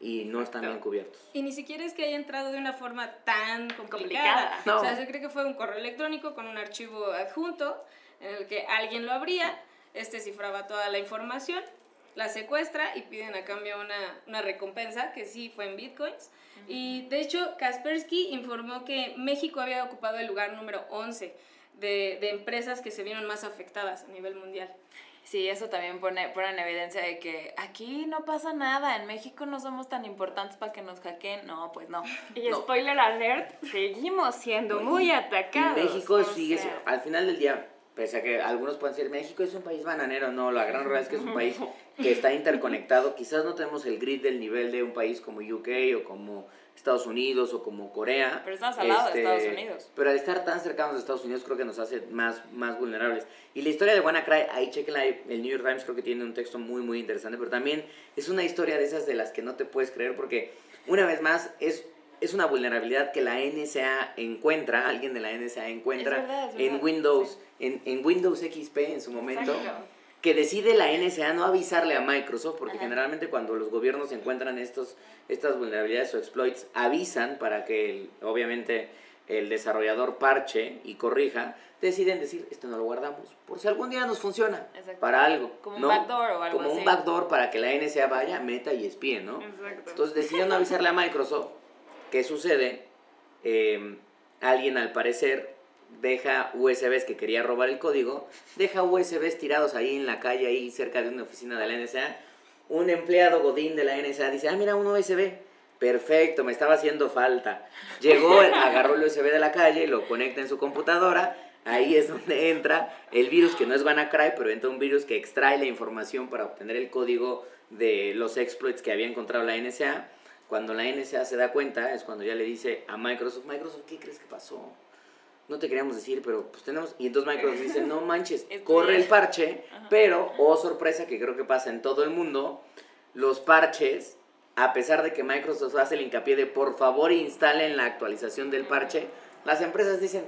y no están bien cubiertos.
Y ni siquiera es que haya entrado de una forma tan complicada.
Complicada.
No.
O sea, se cree que fue un correo electrónico con un archivo adjunto en el que alguien lo abría, este cifraba toda la información, la secuestra y piden a cambio una, una recompensa, que sí fue en bitcoins. Y de hecho, Kaspersky informó que México había ocupado el lugar número 11 de, de empresas que se vieron más afectadas a nivel mundial.
Sí, eso también pone, pone en evidencia de que aquí no pasa nada, en México no somos tan importantes para que nos hackeen. No, pues no.
Y
No.
spoiler alert, seguimos siendo muy
Y
atacados.
México
o
sigue,
sea,
siendo- al final del día, pese a que algunos pueden decir, México es un país bananero, no, la gran realidad es que es un país que está interconectado. Quizás no tenemos el grid del nivel de un país como UK o como Estados Unidos o como Corea.
Pero estamos al lado de Estados Unidos.
Pero al estar tan cercanos de Estados Unidos creo que nos hace más, más vulnerables. Y la historia de WannaCry, ahí chequenla, el New York Times creo que tiene un texto muy, muy interesante, pero también es una historia de esas de las que no te puedes creer porque, una vez más, es, es una vulnerabilidad que la NSA encuentra, alguien de la NSA encuentra
Es verdad, es
en Windows, en, en Windows XP en su momento.
Exacto.
Que decide la NSA no avisarle a Microsoft, porque
Ajá.
generalmente cuando los gobiernos encuentran estos, estas vulnerabilidades o exploits, avisan para que el- obviamente el desarrollador parche y corrija, deciden decir, esto no lo guardamos, por si algún día nos funciona,
Exacto.
para algo.
Como un
¿no?
backdoor o algo
Como
así.
un backdoor para que la NSA vaya, meta y espíe, ¿no?
Exacto.
Entonces decidieron avisarle a Microsoft. ¿Qué sucede? Eh, alguien al parecer deja USBs que quería robar el código, deja USBs tirados ahí en la calle, ahí cerca de una oficina de la NSA. Un empleado godín de la NSA dice, ah, mira, un USB. Perfecto, me estaba haciendo falta. Llegó, agarró el USB de la calle, lo conecta en su computadora. Ahí es donde entra el virus que no es WannaCry, pero entra un virus que extrae la información para obtener el código de los exploits que había encontrado la NSA. Cuando la NSA se da cuenta es cuando ya le dice a Microsoft, Microsoft, ¿qué crees que pasó? no te queríamos decir, pero pues tenemos... Y entonces Microsoft dice, no manches, corre el parche, pero, oh sorpresa, que creo que pasa en todo el mundo, los parches, a pesar de que Microsoft hace el hincapié de por favor instalen la actualización del parche, las empresas dicen,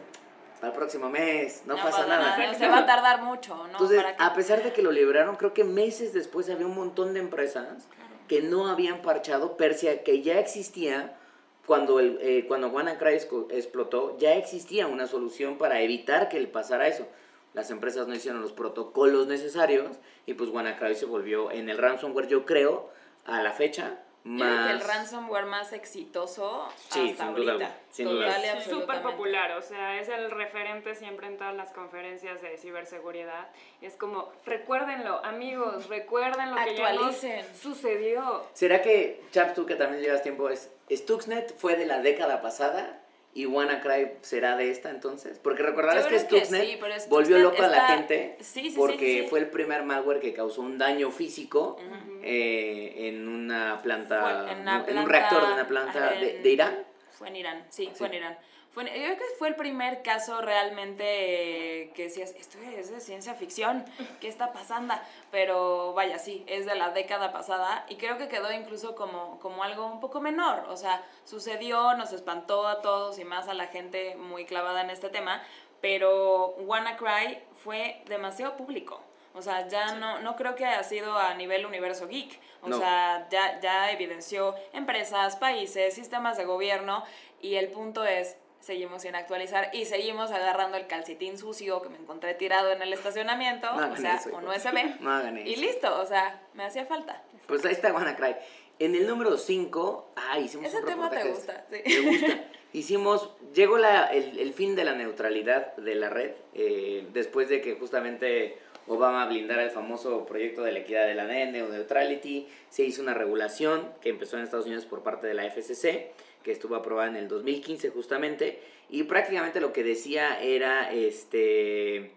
para el próximo mes, no, pasa, nada.
no, se va a tardar mucho, ¿no?
Entonces,
¿Para
a pesar de que lo liberaron, creo que meses después había un montón de empresas que no habían parchado, Persia, que ya existía cuando, el, eh, cuando WannaCry explotó, ya existía una solución para evitar que le pasara eso. Las empresas no hicieron los protocolos necesarios y pues WannaCry se volvió en el ransomware, yo creo, a la fecha, Más...
el ransomware más exitoso
Sí,
hasta
sin
ahorita.
alguna, sin
Total
duda.
y
Es súper popular, o sea, es el referente siempre en todas las conferencias de ciberseguridad. Es como, recuérdenlo, amigos, recuerden lo que ya nos sucedió.
¿Será que, Chaps, tú que también llevas tiempo, es Stuxnet fue de la década pasada y WannaCry será de esta entonces? Porque recordarás que Stuxnet
sí, pero Stuxnet
volvió loco a la
está-
gente
Sí, sí, sí,
porque fue el primer malware que causó un daño físico eh, en una planta,
en, una
en un reactor de una planta
en-
de, de Irán.
Fue en Irán, sí, fue en Irán. Fue yo creo que fue el primer caso realmente eh, que decías, esto es de ciencia ficción, ¿qué está pasando? Pero vaya, sí, es de la década pasada y creo que quedó incluso como, como algo un poco menor. O sea, sucedió, nos espantó a todos y más a la gente muy clavada en este tema, pero WannaCry fue demasiado público. O sea, ya no, no creo que haya sido a nivel universo geek. O
No.
sea, ya, ya evidenció empresas, países, sistemas de gobierno y el punto es, seguimos sin actualizar y seguimos agarrando el calcetín sucio que me encontré tirado en el estacionamiento,
No
o sea,
eso, hijos.
USB.
No hagan
y
eso.
listo, o sea, me hacía falta.
Pues ahí está WannaCry. En el número 5, ah, hicimos
Ese
un
tema te gusta, sí.
Me gusta. Hicimos, llegó la, el, el fin de la neutralidad de la red, eh, después de que justamente Obama blindara el famoso proyecto de la equidad de la Neo Neutrality, se hizo una regulación que empezó en Estados Unidos por parte de la FCC, que estuvo aprobada en el 2015 justamente, y prácticamente lo que decía era, este,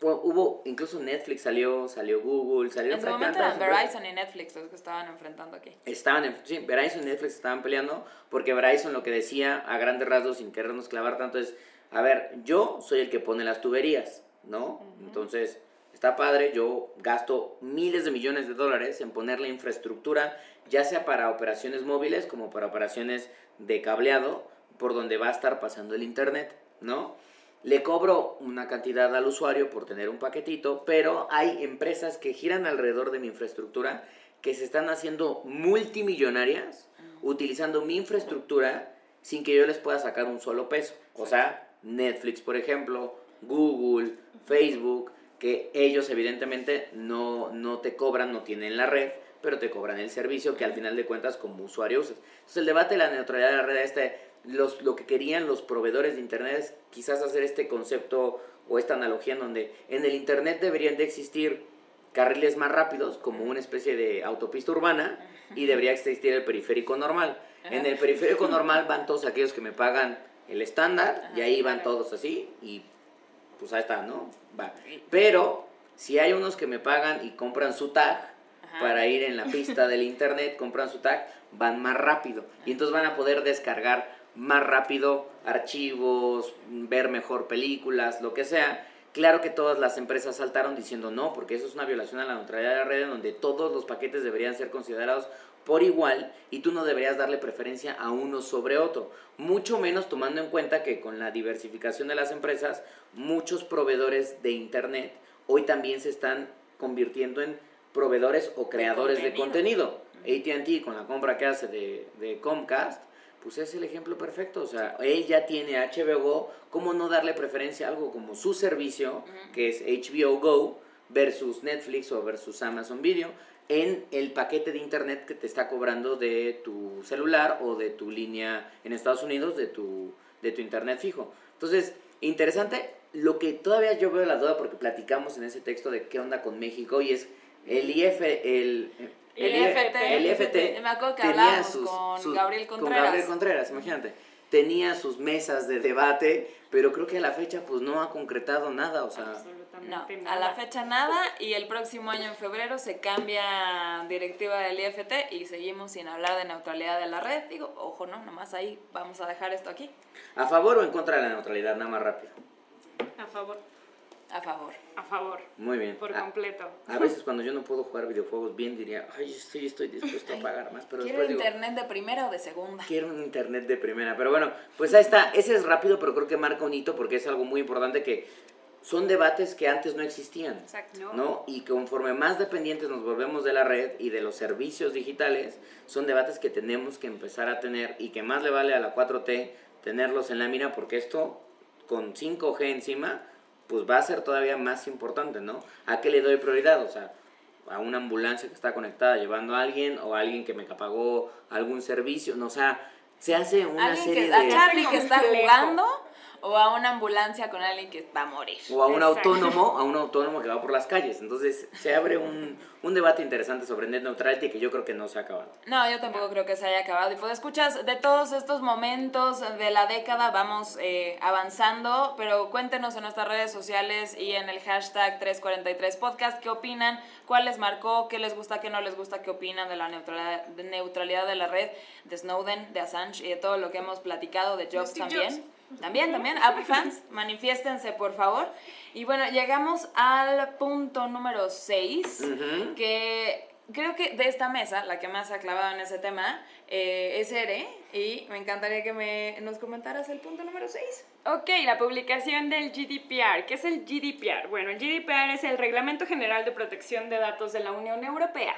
hu- hubo, incluso Netflix salió, salió Google, salieron
En su momento eran. Verizon y Netflix los que estaban enfrentando aquí.
Estaban en, sí, Verizon y Netflix estaban peleando porque Verizon lo que decía a grandes rasgos sin querernos clavar tanto es, a ver, yo soy el que pone las tuberías, ¿no? Entonces, está padre, yo gasto miles de millones de dólares en poner la infraestructura, ya sea para operaciones móviles como para operaciones de cableado, por donde va a estar pasando el internet, ¿no? Le cobro una cantidad al usuario por tener un paquetito, pero hay empresas que giran alrededor de mi infraestructura que se están haciendo multimillonarias utilizando mi infraestructura sin que yo les pueda sacar un solo peso. O sea, Netflix, por ejemplo, Google, Facebook, que ellos evidentemente no, no te cobran, no tienen la red, pero te cobran el servicio que al final de cuentas como usuario usas. Entonces el debate de la neutralidad de la red, este, los, lo que querían los proveedores de Internet es quizás hacer este concepto o esta analogía en donde en el Internet deberían de existir carriles más rápidos como una especie de autopista urbana y debería existir el periférico normal. En el periférico normal van todos aquellos que me pagan el estándar y ahí van todos así y pues ahí está, ¿no? Va. Pero si hay unos que me pagan y compran su tag
Ajá.
para ir en la pista del internet, compran su tag, van más rápido y entonces van a poder descargar más rápido archivos, ver mejor películas, lo que sea. Claro que todas las empresas saltaron diciendo no, porque eso es una violación a la neutralidad de la red en donde todos los paquetes deberían ser considerados por igual y tú no deberías darle preferencia a uno sobre otro. Mucho menos tomando en cuenta que con la diversificación de las empresas, muchos proveedores de Internet hoy también se están convirtiendo en proveedores o creadores de contenido. ATT con la compra que hace de, de Comcast, pues es el ejemplo perfecto. O sea, él ya tiene HBO Go, ¿cómo no darle preferencia a algo como su servicio, que es HBO Go, versus Netflix o versus Amazon Video, en el paquete de internet que te está cobrando de tu celular o de tu línea en Estados Unidos, de tu, de tu internet fijo? Entonces, interesante. Lo que todavía yo veo la duda, porque platicamos en ese texto de qué onda con México, y es el IF, el,
El
IF
IFT.
el IFT
Me acuerdo que
tenía sus-
con
sus-
Gabriel
Con
Contreras.
Gabriel Contreras, imagínate. Tenía sus mesas de debate pero creo que a la fecha pues no ha concretado nada, o sea,
No, a la fecha nada y el próximo año en febrero se cambia directiva del IFT y seguimos sin hablar de neutralidad de la red. Digo, ojo, no, nomás ahí vamos a dejar esto aquí.
¿a favor o en contra de la neutralidad? Nada más rápido.
A favor.
A favor.
A favor,
Muy bien.
por
A-
completo.
A veces cuando yo no puedo jugar videojuegos bien diría, ay, sí, estoy dispuesto a pagar más, pero
Quiero
digo,
internet de primera o de segunda.
quiero un internet de primera. Pero bueno, pues ahí está, ese es rápido, pero creo que marca un hito porque es algo muy importante que son debates que antes no existían.
Exacto.
¿no? Y conforme más dependientes nos volvemos de la red y de los servicios digitales, son debates que tenemos que empezar a tener y que más le vale a la 4T tenerlos en la mira porque esto con 5G encima, pues va a ser todavía más importante, ¿no? ¿A qué le doy prioridad? O sea, a una ambulancia que está conectada llevando a alguien o a alguien que me pagó algún servicio, no, o sea, se hace una
¿Alguien
serie
que, a
de...
Charlie que está jugando o a una ambulancia con alguien que va a morir?
o a un
Exacto.
autónomo, a un autónomo que va por las calles. Entonces se abre un, un debate interesante sobre net neutrality que yo creo que no se ha acabado.
No, yo tampoco creo que se haya acabado. Y pues escuchas, de todos estos momentos de la década vamos eh, avanzando, pero cuéntenos en nuestras redes sociales y en el hashtag 343podcast qué opinan, cuál les marcó, qué les gusta, qué no les gusta, qué opinan de la neutralidad de, neutralidad de la red, de Snowden, de Assange y de todo lo que hemos platicado, de Jobs
Steve
también.
Jobs.
También, también, Apple fans, manifiéstense por favor. Y bueno, llegamos al punto número 6
Ujú.
que creo que de esta mesa, la que más se ha clavado en ese tema, eh, es Ere, y me encantaría que me, nos comentaras el punto número 6.
Ok, la publicación del GDPR. ¿Qué es el GDPR? Bueno, el GDPR es el Reglamento General de Protección de Datos de la Unión Europea.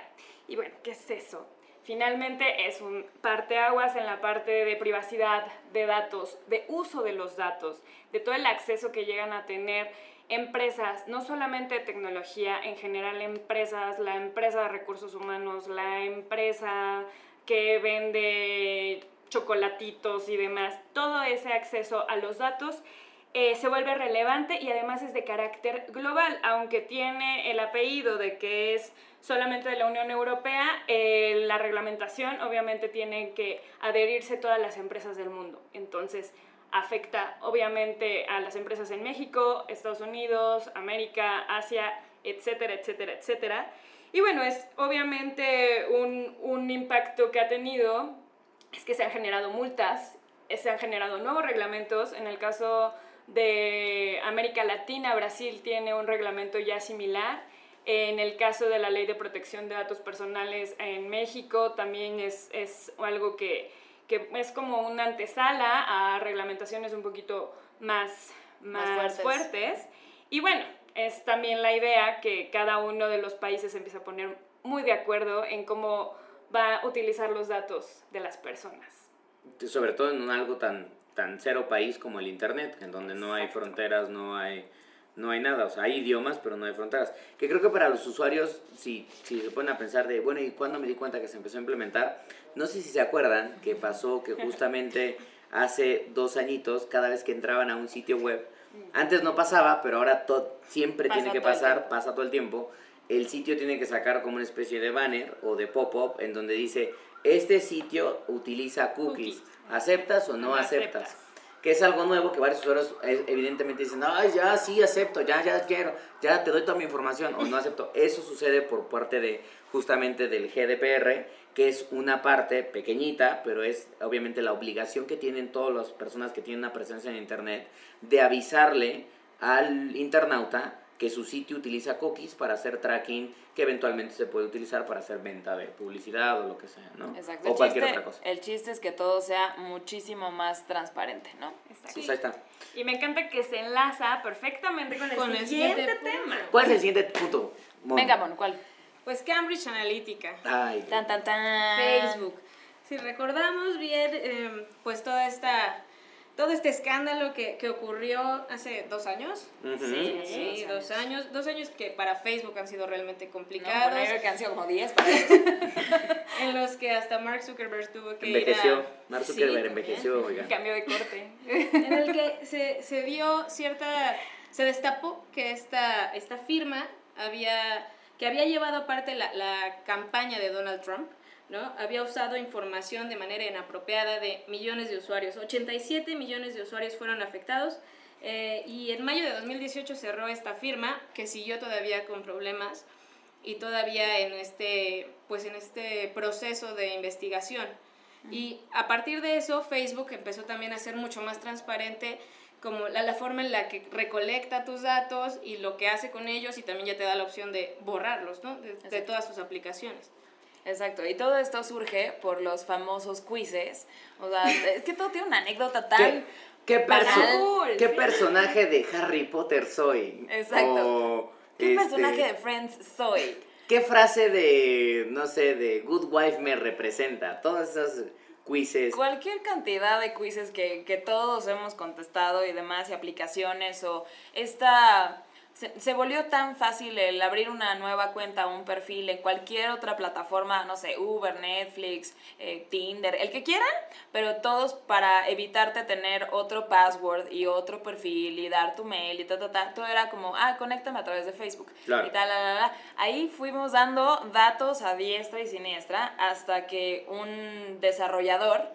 Y bueno, ¿qué es eso? Finalmente es un parteaguas en la parte de privacidad de datos, de uso de los datos, de todo el acceso que llegan a tener empresas, no solamente tecnología, en general empresas, la empresa de recursos humanos, la empresa que vende chocolatitos y demás, todo ese acceso a los datos eh, se vuelve relevante y además es de carácter global, aunque tiene el apellido de que es solamente de la Unión Europea, eh, la reglamentación obviamente tiene que adherirse todas las empresas del mundo. Entonces, afecta obviamente a las empresas en México, Estados Unidos, América, Asia, etcétera, etcétera, etcétera. Y bueno, es obviamente un, un impacto que ha tenido, es que se han generado multas, se han generado nuevos reglamentos. En el caso de América Latina, Brasil tiene un reglamento ya similar. En el caso de la ley de protección de datos personales en México también es, es algo que, que es como una antesala a reglamentaciones un poquito más,
Más
más,
fuertes.
fuertes. Y bueno, es también la idea que cada uno de los países empieza a poner muy de acuerdo en cómo va a utilizar los datos de las personas.
Sobre todo en algo tan, tan cero país como el Internet, en donde no hay fronteras, no hay, no hay nada. O sea, hay idiomas, pero no hay fronteras. Que creo que para los usuarios, si, si se ponen a pensar de, bueno, ¿y cuándo me di cuenta que se empezó a implementar? No sé si se acuerdan que pasó que justamente hace dos añitos, cada vez que entraban a un sitio web, antes no pasaba, pero ahora to- siempre
Pasa
tiene que pasar, pasa todo el tiempo. El sitio tiene que sacar como una especie de banner o de pop-up en donde dice, este sitio utiliza cookies.
Cookies.
¿Aceptas o no
No
aceptas?
aceptas.
Que es algo nuevo que varios usuarios eh, evidentemente dicen, ay, ya, sí, acepto, ya, ya quiero, ya te doy toda mi información o no acepto. Eso sucede por parte de justamente del GDPR, que es una parte pequeñita, pero es obviamente la obligación que tienen todas las personas que tienen una presencia en Internet de avisarle al internauta que su sitio utiliza cookies para hacer tracking que eventualmente se puede utilizar para hacer venta de publicidad o lo que sea, ¿no?
Exacto.
O
El
cualquier
chiste,
otra cosa.
el chiste es que todo sea muchísimo más transparente, ¿no?
Exacto.
Pues ahí está.
Y me encanta que se enlaza perfectamente con el,
Con el
siguiente,
siguiente
tema.
¿Cuál es el siguiente punto? Mon?
Venga, Mon, ¿cuál?
Pues Cambridge Analytica.
Ay,
Tan, tan, tan.
Facebook. Si recordamos bien, eh, pues toda esta, todo este escándalo que, que ocurrió hace dos años. Sí,
Sí,
dos años. Dos años que para Facebook han sido realmente
No,
complicados.
creo que han sido como 10 para eso.
en los que hasta Mark Zuckerberg tuvo que
Envejeció.
ir a...
Mark Zuckerberg envejeció, oiga.
Cambio de corte.
en el que se, se dio cierta, se destapó que esta, esta firma había, que había llevado aparte la, la campaña de Donald Trump, ¿no? Había usado información de manera inapropiada de millones de usuarios. 87 millones de usuarios fueron afectados Eh, y en mayo de 2018 cerró esta firma, que siguió todavía con problemas y todavía en este, pues en este proceso de investigación. Y a partir de eso, Facebook empezó también a ser mucho más transparente como la, la, forma en la que recolecta tus datos y lo que hace con ellos y también ya te da la opción de borrarlos, ¿no? De, de todas sus aplicaciones.
Exacto, y todo esto surge por los famosos quizzes. O sea, es que todo tiene una anécdota tan...
¿Qué, perso ¿qué personaje de Harry Potter soy?
Exacto. ¿Qué este, personaje de Friends soy?
¿Qué frase de, no sé, de Good Wife me representa? Todas esas quizzes.
Cualquier cantidad de quizzes que, que todos hemos contestado y demás, y aplicaciones, o esta se, volvió tan fácil el abrir una nueva cuenta o un perfil en cualquier otra plataforma, no sé, Uber, Netflix, eh, Tinder, el que quieran, pero todos para evitarte tener otro password y otro perfil y dar tu mail y ta, ta, ta. Todo era como, ah, conéctame a través de Facebook. Y tal, la, la, Ahí fuimos dando datos a diestra y siniestra hasta que un desarrollador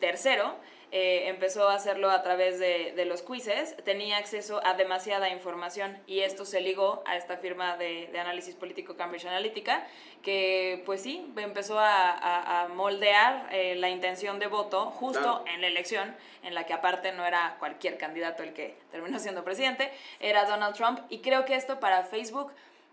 tercero eh, empezó a hacerlo a través de, de, los quizzes, tenía acceso a demasiada información y esto se ligó a esta firma de, de análisis político Cambridge Analytica, que pues sí, empezó a, a, moldear eh, la intención de voto justo en la elección, en la que aparte no era cualquier candidato el que terminó siendo presidente, era Donald Trump. Y creo que esto para Facebook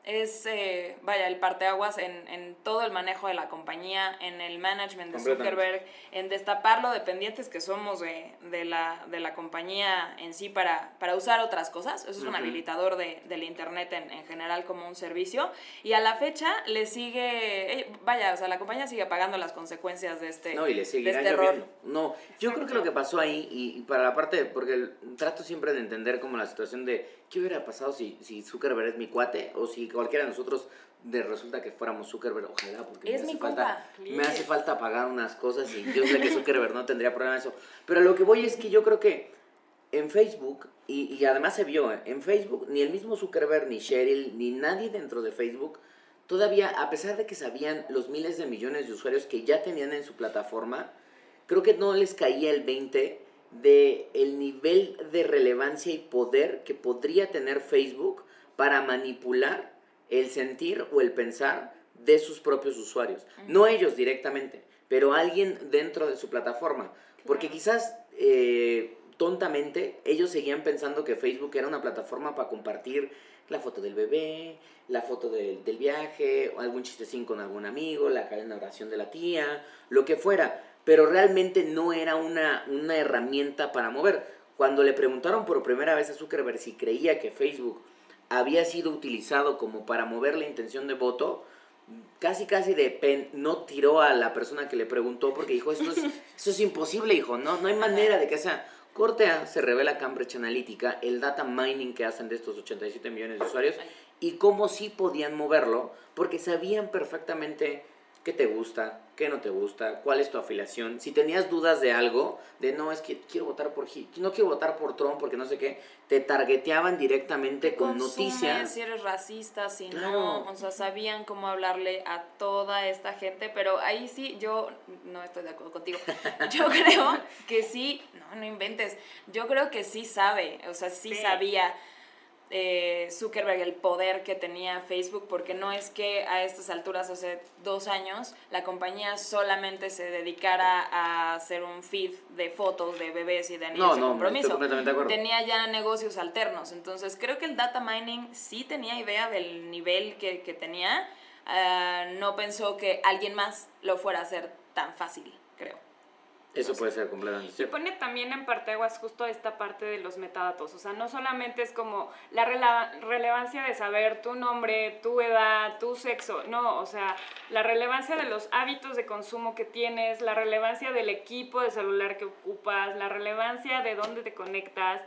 es, eh, vaya, el parteaguas en, en todo el manejo de la compañía, en el management de Zuckerberg, en destapar lo dependientes que somos de, de, la, de la compañía en sí para, para usar otras cosas. Eso es un habilitador de, del Internet en, en, general como un servicio. Y a la fecha le sigue, eh, vaya, o sea, la compañía sigue pagando las consecuencias de este,
no, y le sigue
este error.
No, yo creo que lo que pasó ahí, y, para la parte, porque trato siempre de entender como la situación de qué hubiera pasado si, si Zuckerberg es mi cuate o si cualquiera de nosotros de resulta que fuéramos Zuckerberg, ojalá, porque
es
me,
hace
falta, me hace falta pagar unas cosas y yo sé que Zuckerberg no tendría problema eso. Pero lo que voy es que yo creo que en Facebook, y, y además se vio, ¿eh? en Facebook, ni el mismo Zuckerberg, ni Sheryl, ni nadie dentro de Facebook, todavía, a pesar de que sabían los miles de millones de usuarios que ya tenían en su plataforma, creo que no les caía el 20 de el nivel de relevancia y poder que podría tener Facebook para manipular el sentir o el pensar de sus propios usuarios. No ellos directamente, pero alguien dentro de su plataforma. Porque quizás eh, tontamente ellos seguían pensando que Facebook era una plataforma para compartir la foto del bebé, la foto del viaje, o algún chistecín con algún amigo, la cadena de oración de la tía, lo que fuera. Pero realmente no era una, una herramienta para mover. Cuando le preguntaron por primera vez a Zuckerberg si creía que Facebook había sido utilizado como para mover la intención de voto, casi casi de pen, no tiró a la persona que le preguntó porque dijo, esto es, esto es imposible, hijo, no, no hay manera de que sea. Corte A, se revela Cambridge Analytica, el data mining que hacen de estos 87 millones de usuarios y cómo sí podían moverlo, porque sabían perfectamente qué te gusta, qué no te gusta, cuál es tu afiliación. Si tenías dudas de algo, de no, es que quiero votar por no quiero votar por Trump porque no sé qué, te targeteaban directamente con noticias.
Si eres racista, si no, o sea, sabían cómo hablarle a toda esta gente, pero ahí sí yo no estoy de acuerdo contigo. Yo creo que sí, no, no inventes. Yo creo que sí sabe, o sea, sí. sabía eh, Zuckerberg el poder que tenía Facebook, porque no es que a estas alturas, hace dos años, la compañía solamente se dedicara a hacer un feed de fotos de bebés y de niños
no, no,
compromiso.
completamente de acuerdo.
Tenía ya negocios alternos. Entonces, creo que el data mining sí tenía idea del nivel que, que tenía. Uh, no pensó que alguien más lo fuera a hacer tan fácil, creo.
Eso puede ser completamente
cierto. Y pone también en parteaguas justo esta parte de los metadatos. O sea, no solamente es como la relevancia de saber tu nombre, tu edad, tu sexo. No, o sea, la relevancia de los hábitos de consumo que tienes, la relevancia del equipo de celular que ocupas, la relevancia de dónde te conectas.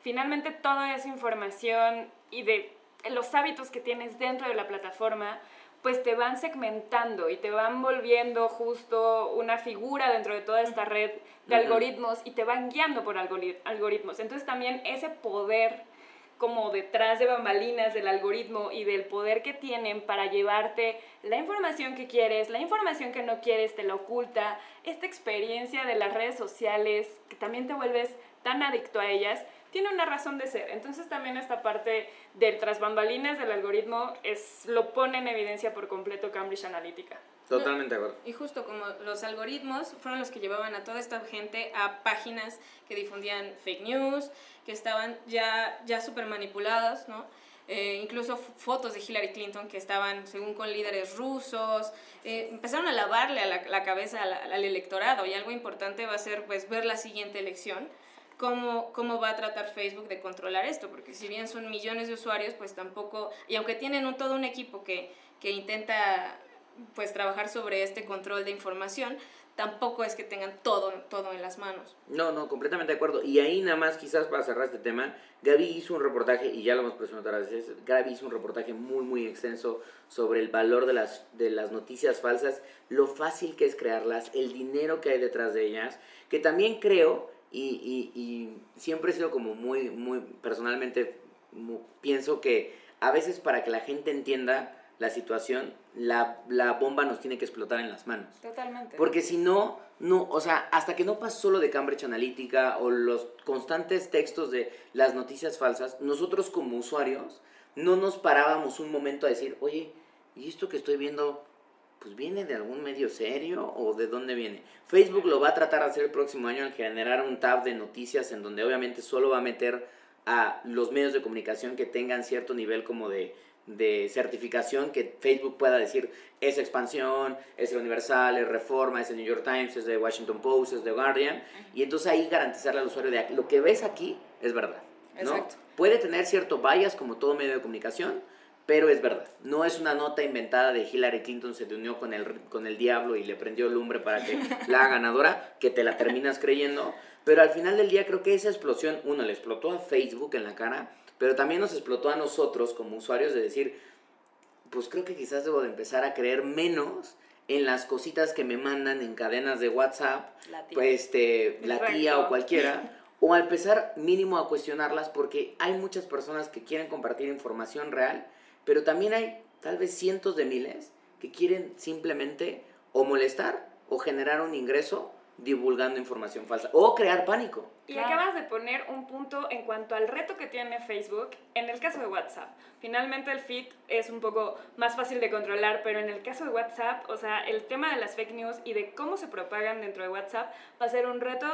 Finalmente, toda esa información y de los hábitos que tienes dentro de la plataforma pues te van segmentando y te van volviendo justo una figura dentro de toda esta red de algoritmos y te van guiando por algoritmos. Entonces también ese poder como detrás de bambalinas del algoritmo y del poder que tienen para llevarte la información que quieres, la información que no quieres, te la oculta, esta experiencia de las redes sociales, que también te vuelves tan adicto a ellas, tiene una razón de ser. Entonces también esta parte de tras bambalinas del algoritmo es, lo pone en evidencia por completo Cambridge Analytica.
Totalmente de acuerdo.
Y justo como los algoritmos fueron los que llevaban a toda esta gente a páginas que difundían fake news, que estaban ya, ya súper manipuladas, ¿no? Eh, incluso fotos de Hillary Clinton que estaban, según con líderes rusos, eh, empezaron a lavarle a la, la cabeza al, al, electorado y algo importante va a ser pues ver la siguiente elección, cómo, cómo va a tratar Facebook de controlar esto, porque si bien son millones de usuarios, pues tampoco, y aunque tienen un, todo un equipo que, que intenta pues trabajar sobre este control de información, tampoco es que tengan todo, todo en las manos.
No, no, completamente de acuerdo. Y ahí nada más, quizás para cerrar este tema, Gaby hizo un reportaje, y ya lo hemos presentado otras veces, Gaby hizo un reportaje muy, muy extenso sobre el valor de las, de las noticias falsas, lo fácil que es crearlas, el dinero que hay detrás de ellas, que también creo, y, y, y siempre he sido como muy, muy, personalmente, muy, pienso que a veces para que la gente entienda la situación, la, la, bomba nos tiene que explotar en las manos.
Totalmente.
Porque si no, no, o sea, hasta que no pasó lo de Cambridge Analytica o los constantes textos de las noticias falsas, nosotros como usuarios no nos parábamos un momento a decir, oye, ¿y esto que estoy viendo, pues viene de algún medio serio o de dónde viene? Facebook lo va a tratar de hacer el próximo año al generar un tab de noticias en donde obviamente solo va a meter a los medios de comunicación que tengan cierto nivel como de de certificación que Facebook pueda decir es expansión, es el Universal, es Reforma, es el New York Times, es de Washington Post, es de Guardian, y entonces ahí garantizarle al usuario de lo que ves aquí es verdad. ¿no? Puede tener cierto bias como todo medio de comunicación, pero es verdad. No es una nota inventada de Hillary Clinton se unió con el, con el diablo y le prendió lumbre para que la haga ganadora, que te la terminas creyendo, pero al final del día creo que esa explosión, uno, le explotó a Facebook en la cara, pero también nos explotó a nosotros como usuarios de decir, pues creo que quizás debo de empezar a creer menos en las cositas que me mandan en cadenas de WhatsApp, la tía, pues, este, la tía o cualquiera, o a empezar mínimo a cuestionarlas porque hay muchas personas que quieren compartir información real, pero también hay tal vez cientos de miles que quieren simplemente o molestar o generar un ingreso divulgando información falsa o crear pánico.
Y claro. acabas de poner un punto en cuanto al reto que tiene Facebook en el caso de WhatsApp. Finalmente el feed es un poco más fácil de controlar, pero en el caso de WhatsApp, o sea, el tema de las fake news y de cómo se propagan dentro de WhatsApp va a ser un reto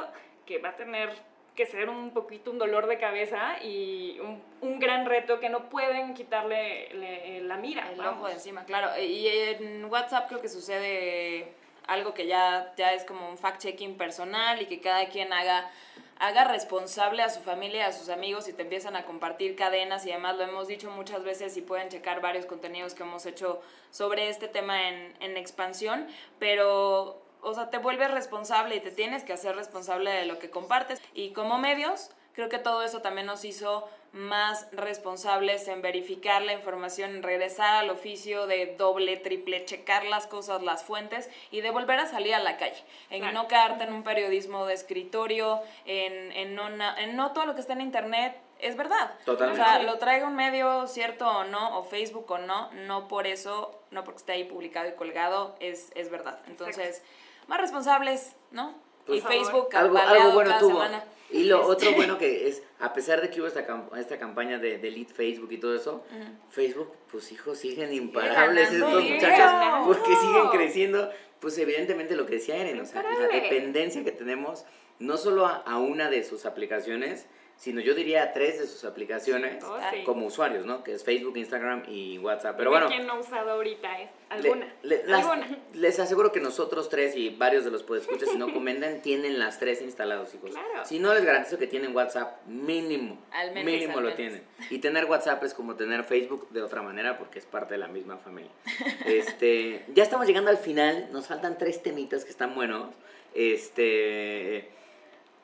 que va a tener que ser un poquito un dolor de cabeza y un, un gran reto que no pueden quitarle le, la mira.
El vamos. ojo de encima, claro. Y en WhatsApp creo que sucede algo que ya, ya es como un fact-checking personal y que cada quien haga, haga responsable a su familia, a sus amigos y te empiezan a compartir cadenas y además lo hemos dicho muchas veces y pueden checar varios contenidos que hemos hecho sobre este tema en, en expansión, pero o sea, te vuelves responsable y te tienes que hacer responsable de lo que compartes. Y como medios, creo que todo eso también nos hizo más responsables en verificar la información, en regresar al oficio de doble, triple, checar las cosas, las fuentes y de volver a salir a la calle. En claro. no quedarte en un periodismo de escritorio, en, en, no, en no todo lo que está en internet es verdad.
Totalmente.
O sea, lo traiga un medio cierto o no, o Facebook o no, no por eso, no porque esté ahí publicado y colgado, es, es verdad. Entonces, Exacto. Más responsables, ¿no? Y Facebook
algo, algo bueno
cada
tuvo.
semana.
Y lo otro bueno que es, a pesar de que hubo esta, camp esta campaña de, de Lead Facebook y todo eso, uh -huh. Facebook, pues hijos, siguen imparables estos muchachos
No.
porque siguen creciendo. Pues evidentemente lo que decía Eren, o sea, la dependencia que tenemos no solo a, a una de sus aplicaciones, sino yo diría a tres de sus aplicaciones
Oh, sí.
como usuarios, ¿no? Que es Facebook, Instagram y WhatsApp. Pero bueno,
¿Quién no ha usado ahorita eh? alguna?
le- le- las-
alguna.
les aseguro que nosotros tres y varios de los podescuchas, si no comentan, tienen las tres instalados, hijos.
Claro.
Si no, les garantizo que tienen WhatsApp mínimo.
Al menos,
mínimo
al
lo
menos.
tienen. Y tener WhatsApp es como tener Facebook de otra manera porque es parte de la misma familia. Este, ya estamos llegando al final, nos faltan tres temitas que están buenos. Este,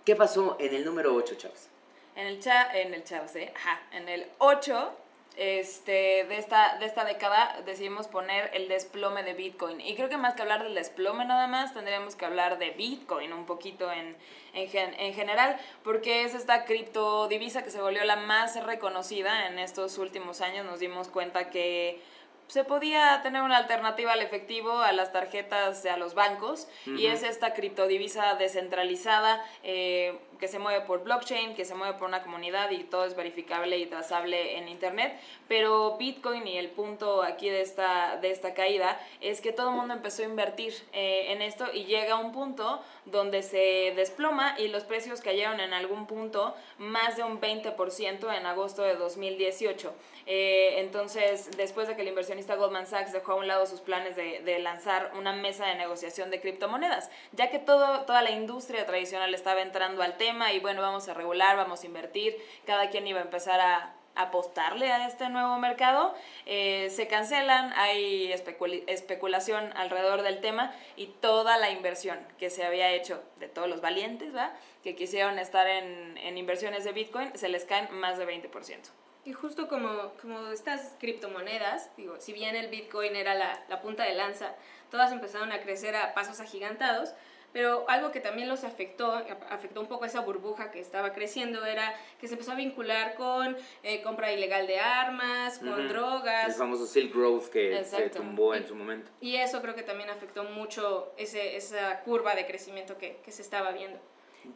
¿qué pasó en el número 8, chavos?
En el chat, en el chat, ¿sí? Ajá, en el 8 este, de, esta, de esta década decidimos poner el desplome de Bitcoin. Y creo que más que hablar del desplome nada más, tendríamos que hablar de Bitcoin un poquito en, en, gen- en general, porque es esta criptodivisa que se volvió la más reconocida en estos últimos años. Nos dimos cuenta que se podía tener una alternativa al efectivo, a las tarjetas, a los bancos, y es esta criptodivisa descentralizada, eh, que se mueve por blockchain, que se mueve por una comunidad y todo es verificable y trazable en Internet, pero Bitcoin y el punto aquí de esta, de esta caída es que todo el mundo empezó a invertir eh, en esto y llega a un punto donde se desploma y los precios cayeron en algún punto más de un 20% en agosto de 2018. Eh, entonces, después de que el inversionista Goldman Sachs dejó a un lado sus planes de, de lanzar una mesa de negociación de criptomonedas, ya que todo, toda la industria tradicional estaba entrando al tema y bueno, vamos a regular, vamos a invertir, cada quien iba a empezar a apostarle a este nuevo mercado, eh, se cancelan, hay especulación alrededor del tema y toda la inversión que se había hecho de todos los valientes, ¿va? que quisieron estar en, en inversiones de Bitcoin, se les caen más de 20%.
Y justo como, como estas criptomonedas, digo, si bien el Bitcoin era la, la punta de lanza, todas empezaron a crecer a pasos agigantados, pero algo que también los afectó, afectó un poco esa burbuja que estaba creciendo, era que se empezó a vincular con eh, compra ilegal de armas, con drogas.
El famoso Silk Road que se tumbó en su momento.
Y eso creo que también afectó mucho ese, esa curva de crecimiento que, que se estaba viendo.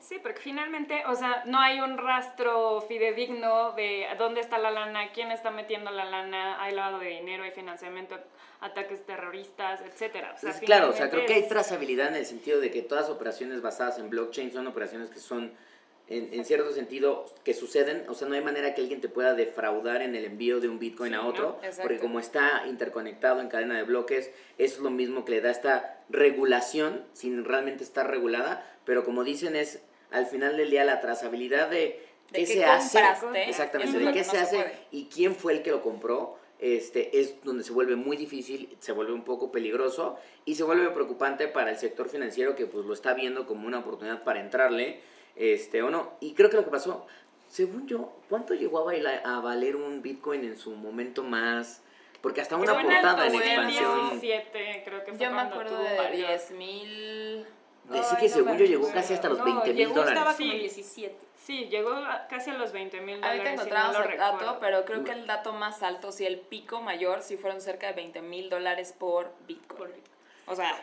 Sí, porque finalmente, o sea, no hay un rastro fidedigno de dónde está la lana, quién está metiendo la lana, hay lavado de dinero, hay financiamiento, ataques terroristas, etcétera.
O claro, o sea, creo que hay trazabilidad en el sentido de que todas operaciones basadas en blockchain son operaciones que son en, cierto sentido que suceden, o sea, no hay manera que alguien te pueda defraudar en el envío de un Bitcoin a otro, porque como está interconectado en cadena de bloques, eso es lo mismo que le da esta regulación, sin realmente estar regulada, pero como dicen es al final del día la trazabilidad de, qué, se hace, exactamente, de qué se, hace y quién fue el que lo compró, este, es donde se vuelve muy difícil, se vuelve un poco peligroso y se vuelve preocupante para el sector financiero que pues lo está viendo como una oportunidad para entrarle, este, o no. Y creo que lo que pasó, según yo, ¿cuánto llegó a, bailar, a valer un Bitcoin en su momento más? Porque hasta una portada en expansión.
creo que fue
yo me acuerdo de 10 mil.
Decía que según yo llegó casi hasta los 20 mil dólares.
Estaba como 17.
Sí, llegó casi a los 20 mil dólares.
Ahorita encontramos el dato, pero creo que el dato más alto, sí, el pico mayor, sí fueron cerca de 20 mil dólares por Bitcoin. O sea,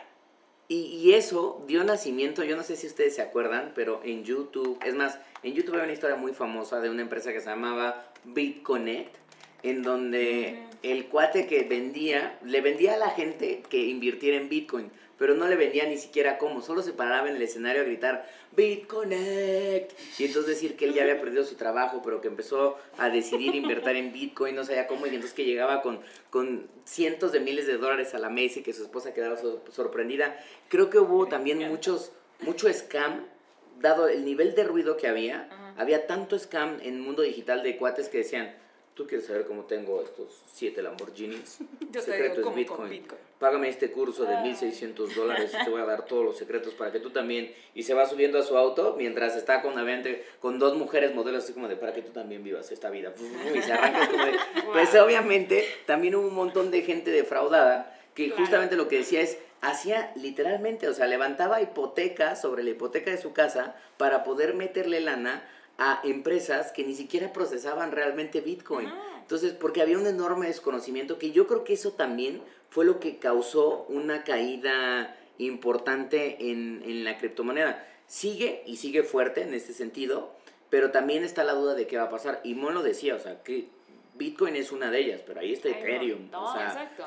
y, eso dio nacimiento, yo no sé si ustedes se acuerdan, pero en YouTube, es más, en YouTube hay una historia muy famosa de una empresa que se llamaba BitConnect, en donde el cuate que vendía, le vendía a la gente que invirtiera en Bitcoin, pero no le vendía ni siquiera cómo, solo se paraba en el escenario a gritar BitConnect y entonces decir que él ya había perdido su trabajo, pero que empezó a decidir invertir en Bitcoin, no sabía cómo, y entonces que llegaba con, con cientos de miles de dólares a la mesa y que su esposa quedaba sorprendida. Creo que hubo también muchos, mucho scam, dado el nivel de ruido que había, había tanto scam en el mundo digital de cuates que decían, ¿Tú quieres saber cómo tengo estos siete Lamborghinis?
Yo Secreto es Bitcoin.
Págame este curso de 1.600 dólares y te voy a dar todos los secretos para que tú también... Y se va subiendo a su auto mientras está con, con dos mujeres modelos así como de para que tú también vivas esta vida. Y se arranca como de... Pues obviamente también hubo un montón de gente defraudada que justamente lo que decía es hacía literalmente, o sea, levantaba hipoteca sobre la hipoteca de su casa para poder meterle lana a empresas que ni siquiera procesaban realmente Bitcoin. Entonces, porque había un enorme desconocimiento que yo creo que eso también fue lo que causó una caída importante en, en la criptomoneda. Sigue y sigue fuerte en este sentido, pero también está la duda de qué va a pasar. Y Mon lo decía, o sea, que Bitcoin es una de ellas, pero ahí está Ethereum.
No, o sea, exacto.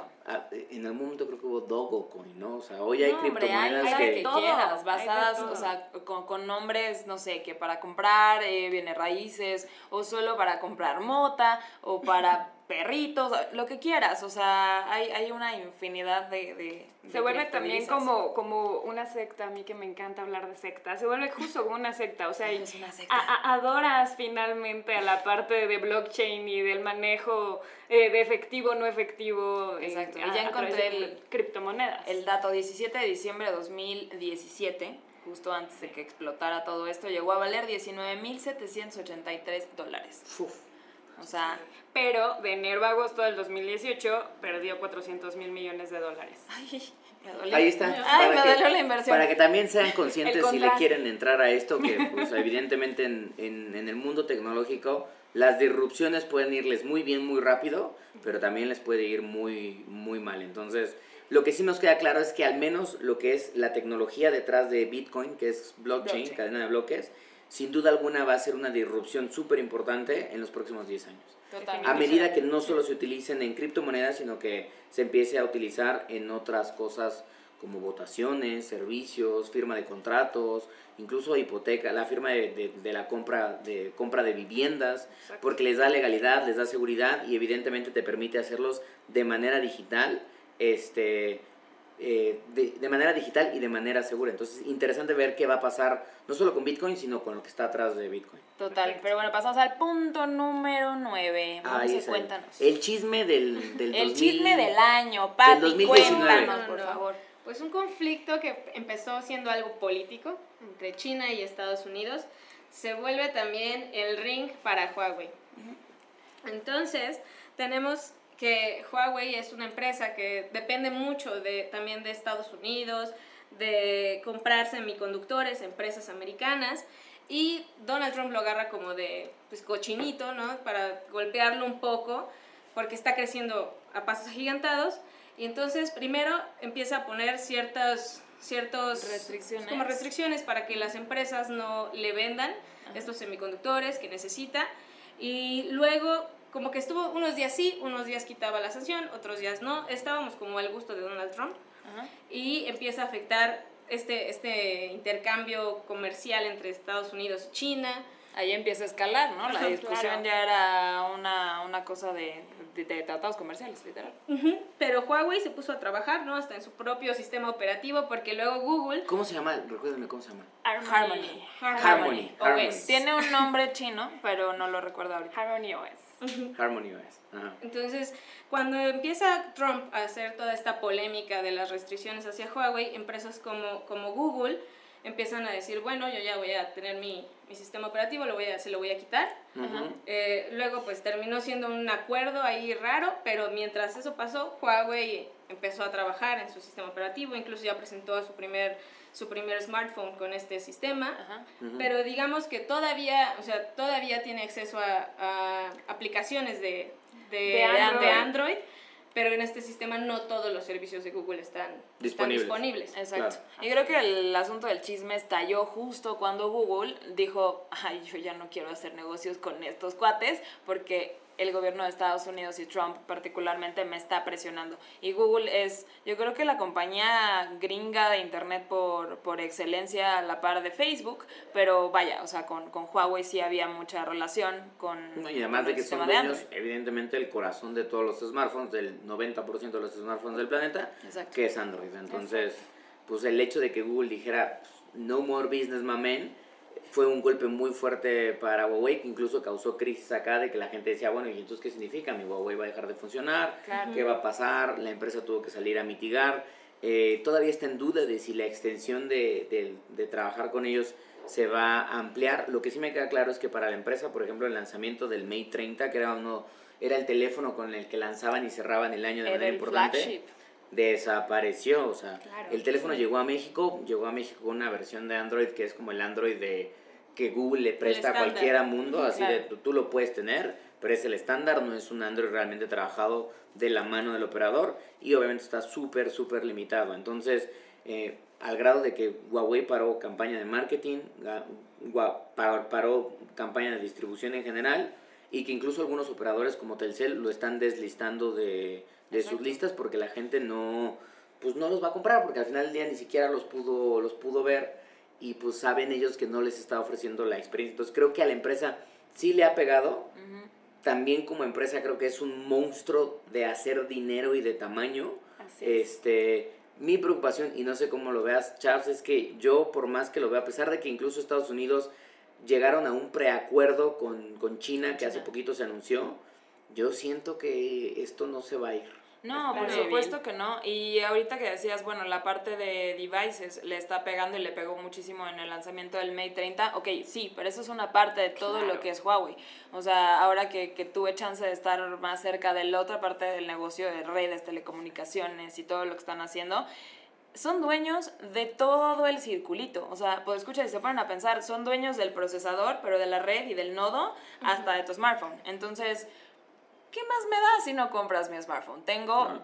En algún momento creo que hubo Dogecoin, ¿no? O sea, hoy hay criptomonedas
hay, que... quieras, basadas, o sea, con, con, nombres, no sé, que para comprar eh, bienes raíces, o solo para comprar mota, o para perritos, lo que quieras, o sea, hay, hay una infinidad de...
se vuelve también como, como una secta, a mí que me encanta hablar de secta, se vuelve justo como una secta, o sea, adoras finalmente a la parte de blockchain y del manejo eh, de efectivo, no efectivo.
Eh, Exacto, y ya encontré el,
criptomonedas.
El dato, 17 de diciembre de 2017 justo antes de que explotara todo esto, llegó a valer 19.783 dólares. Uf. O sea,
pero de enero a agosto del 2018 perdió 400 mil millones de dólares.
Ay, me dolió.
Ahí está.
Ay, me dolió la inversión.
Para que también sean conscientes si le quieren entrar a esto, que pues, evidentemente en, en, en el mundo tecnológico las disrupciones pueden irles muy bien, muy rápido, pero también les puede ir muy, muy mal. Entonces, lo que sí nos queda claro es que al menos lo que es la tecnología detrás de Bitcoin, que es blockchain. cadena de bloques, sin duda alguna va a ser una disrupción súper importante en los próximos 10 años.
Totalmente.
A medida que no solo se utilicen en criptomonedas, sino que se empiece a utilizar en otras cosas como votaciones, servicios, firma de contratos, incluso hipoteca, la firma de, de- de la compra de, compra de viviendas, porque les da legalidad, les da seguridad y evidentemente te permite hacerlos de manera digital, este, eh, de, de manera digital y de manera segura. Entonces, interesante ver qué va a pasar, no solo con Bitcoin, sino con lo que está atrás de Bitcoin.
Total. Pero bueno, pasamos al punto número 9. Vamos
Ahí
a
está.
cuéntanos.
El chisme del, del
El
2000
chisme del año, Pati,
2019.
cuéntanos,
No,
por favor.
Pues un conflicto que empezó siendo algo político entre China y Estados Unidos se vuelve también el ring para Huawei. Entonces, tenemos que Huawei es una empresa que depende mucho de, también de Estados Unidos, de comprar semiconductores, empresas americanas, y Donald Trump lo agarra como de pues, cochinito, ¿no? Para golpearlo un poco, porque está creciendo a pasos agigantados, y entonces primero empieza a poner ciertas ciertos
Restricciones.
como restricciones para que las empresas no le vendan estos semiconductores que necesita y luego como que estuvo unos días sí, unos días quitaba la sanción, otros días no, estábamos como al gusto de Donald Trump
Ajá.
y empieza a afectar este, este intercambio comercial entre Estados Unidos y China.
Ahí empieza a escalar, ¿no? La discusión
claro.
ya era una, una cosa de, de, de tratados comerciales, literal.
Pero Huawei se puso a trabajar, ¿no? Hasta en su propio sistema operativo, porque luego Google...
¿Cómo se llama? Recuérdenme cómo se llama.
Harmony.
Harmony, Harmony.
OS.
Tiene un nombre chino, pero no lo recuerdo ahorita.
Harmony OS.
Harmony OS.
Entonces, cuando empieza Trump a hacer toda esta polémica de las restricciones hacia Huawei, empresas como, como Google empiezan a decir, bueno, yo ya voy a tener mi, mi sistema operativo, lo voy a, se lo voy a quitar.
Ujú.
Eh, luego, pues terminó siendo un acuerdo ahí raro, pero mientras eso pasó, Huawei empezó a trabajar en su sistema operativo, incluso ya presentó su primer, su primer smartphone con este sistema.
Ajá.
Ujú.
Pero digamos que todavía, o sea, todavía tiene acceso a, a aplicaciones de, de,
De
de
Android.
Pero en este sistema no todos los servicios de Google están están
Disponibles.
disponibles.
Exacto.
Claro.
Y creo que el asunto del chisme estalló justo cuando Google dijo, ay, yo ya no quiero hacer negocios con estos cuates porque el gobierno de Estados Unidos y Trump particularmente me está presionando. Y Google es, yo creo que la compañía gringa de Internet por, por excelencia a la par de Facebook, pero vaya, o sea, con, con Huawei sí había mucha relación con...
No, y además
con
de que son dueños, evidentemente, el corazón de todos los smartphones, del 90% de los smartphones del planeta,
Exacto.
que es Android. Entonces, pues el hecho de que Google dijera, no more business, my man, fue un golpe muy fuerte para Huawei, que incluso causó crisis acá de que la gente decía, bueno, ¿y entonces qué significa? ¿Mi Huawei va a dejar de funcionar?
Claro.
¿Qué va a pasar? La empresa tuvo que salir a mitigar. Eh, todavía está en duda de si la extensión de, de- de trabajar con ellos se va a ampliar. Lo que sí me queda claro es que para la empresa, por ejemplo, el lanzamiento del Mate 30, que era uno era el teléfono con el que lanzaban y cerraban el año de
Era
manera
el
importante,
flagship.
Desapareció. O sea,
Claro,
el teléfono llegó a México, llegó a México con una versión de Android que es como el Android de que Google le presta a cualquiera mundo, así de tú, tú lo puedes tener, pero es el estándar, no es un Android realmente trabajado de la mano del operador y obviamente está súper, súper limitado. Entonces, eh, al grado de que Huawei paró campaña de marketing, paró campaña de distribución en general y que incluso algunos operadores como Telcel lo están deslistando de, de sus listas porque la gente no pues no los va a comprar porque al final del día ni siquiera los pudo los pudo ver y pues saben ellos que no les está ofreciendo la experiencia. Entonces creo que a la empresa sí le ha pegado. También como empresa creo que es un monstruo de hacer dinero y de tamaño.
Así es.
Este, mi preocupación, y no sé cómo lo veas, Charles, es que yo, por más que lo vea, a pesar de que incluso Estados Unidos llegaron a un preacuerdo con, con China, que hace poquito se anunció, yo siento que esto no se va a ir.
No, por
Está
supuesto que no. Y ahorita que decías, bueno, la parte de devices le está pegando y le pegó muchísimo en el lanzamiento del Mate 30. Ok, sí, pero eso es una parte de todo lo que es Huawei. O sea, ahora que, que tuve chance de estar más cerca de la otra parte del negocio de redes, telecomunicaciones y todo lo que están haciendo, son dueños de todo el circulito. O sea, pues escucha, si se ponen a pensar, son dueños del procesador, pero de la red y del nodo hasta de tu smartphone. Entonces, ¿qué más me da si no compras mi smartphone? Tengo
Claro.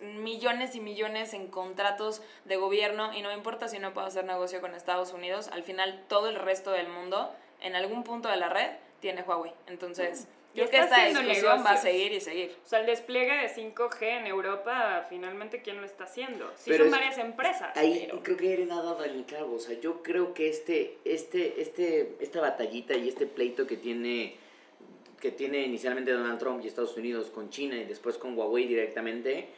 millones y millones en contratos de gobierno y no me importa si no puedo hacer negocio con Estados Unidos, al final todo el resto del mundo en algún punto de la red tiene Huawei. Entonces,
Y
creo que esta discusión va a seguir y seguir.
O sea, el despliegue de 5G en Europa, finalmente, ¿quién lo está haciendo? Sí,
Pero
son
es-
varias empresas.
Ahí
pero-
creo que Eren ha dado al clavo. O sea, yo creo que este, este, este, esta batallita y este pleito que tiene, que tiene inicialmente Donald Trump y Estados Unidos con China y después con Huawei directamente,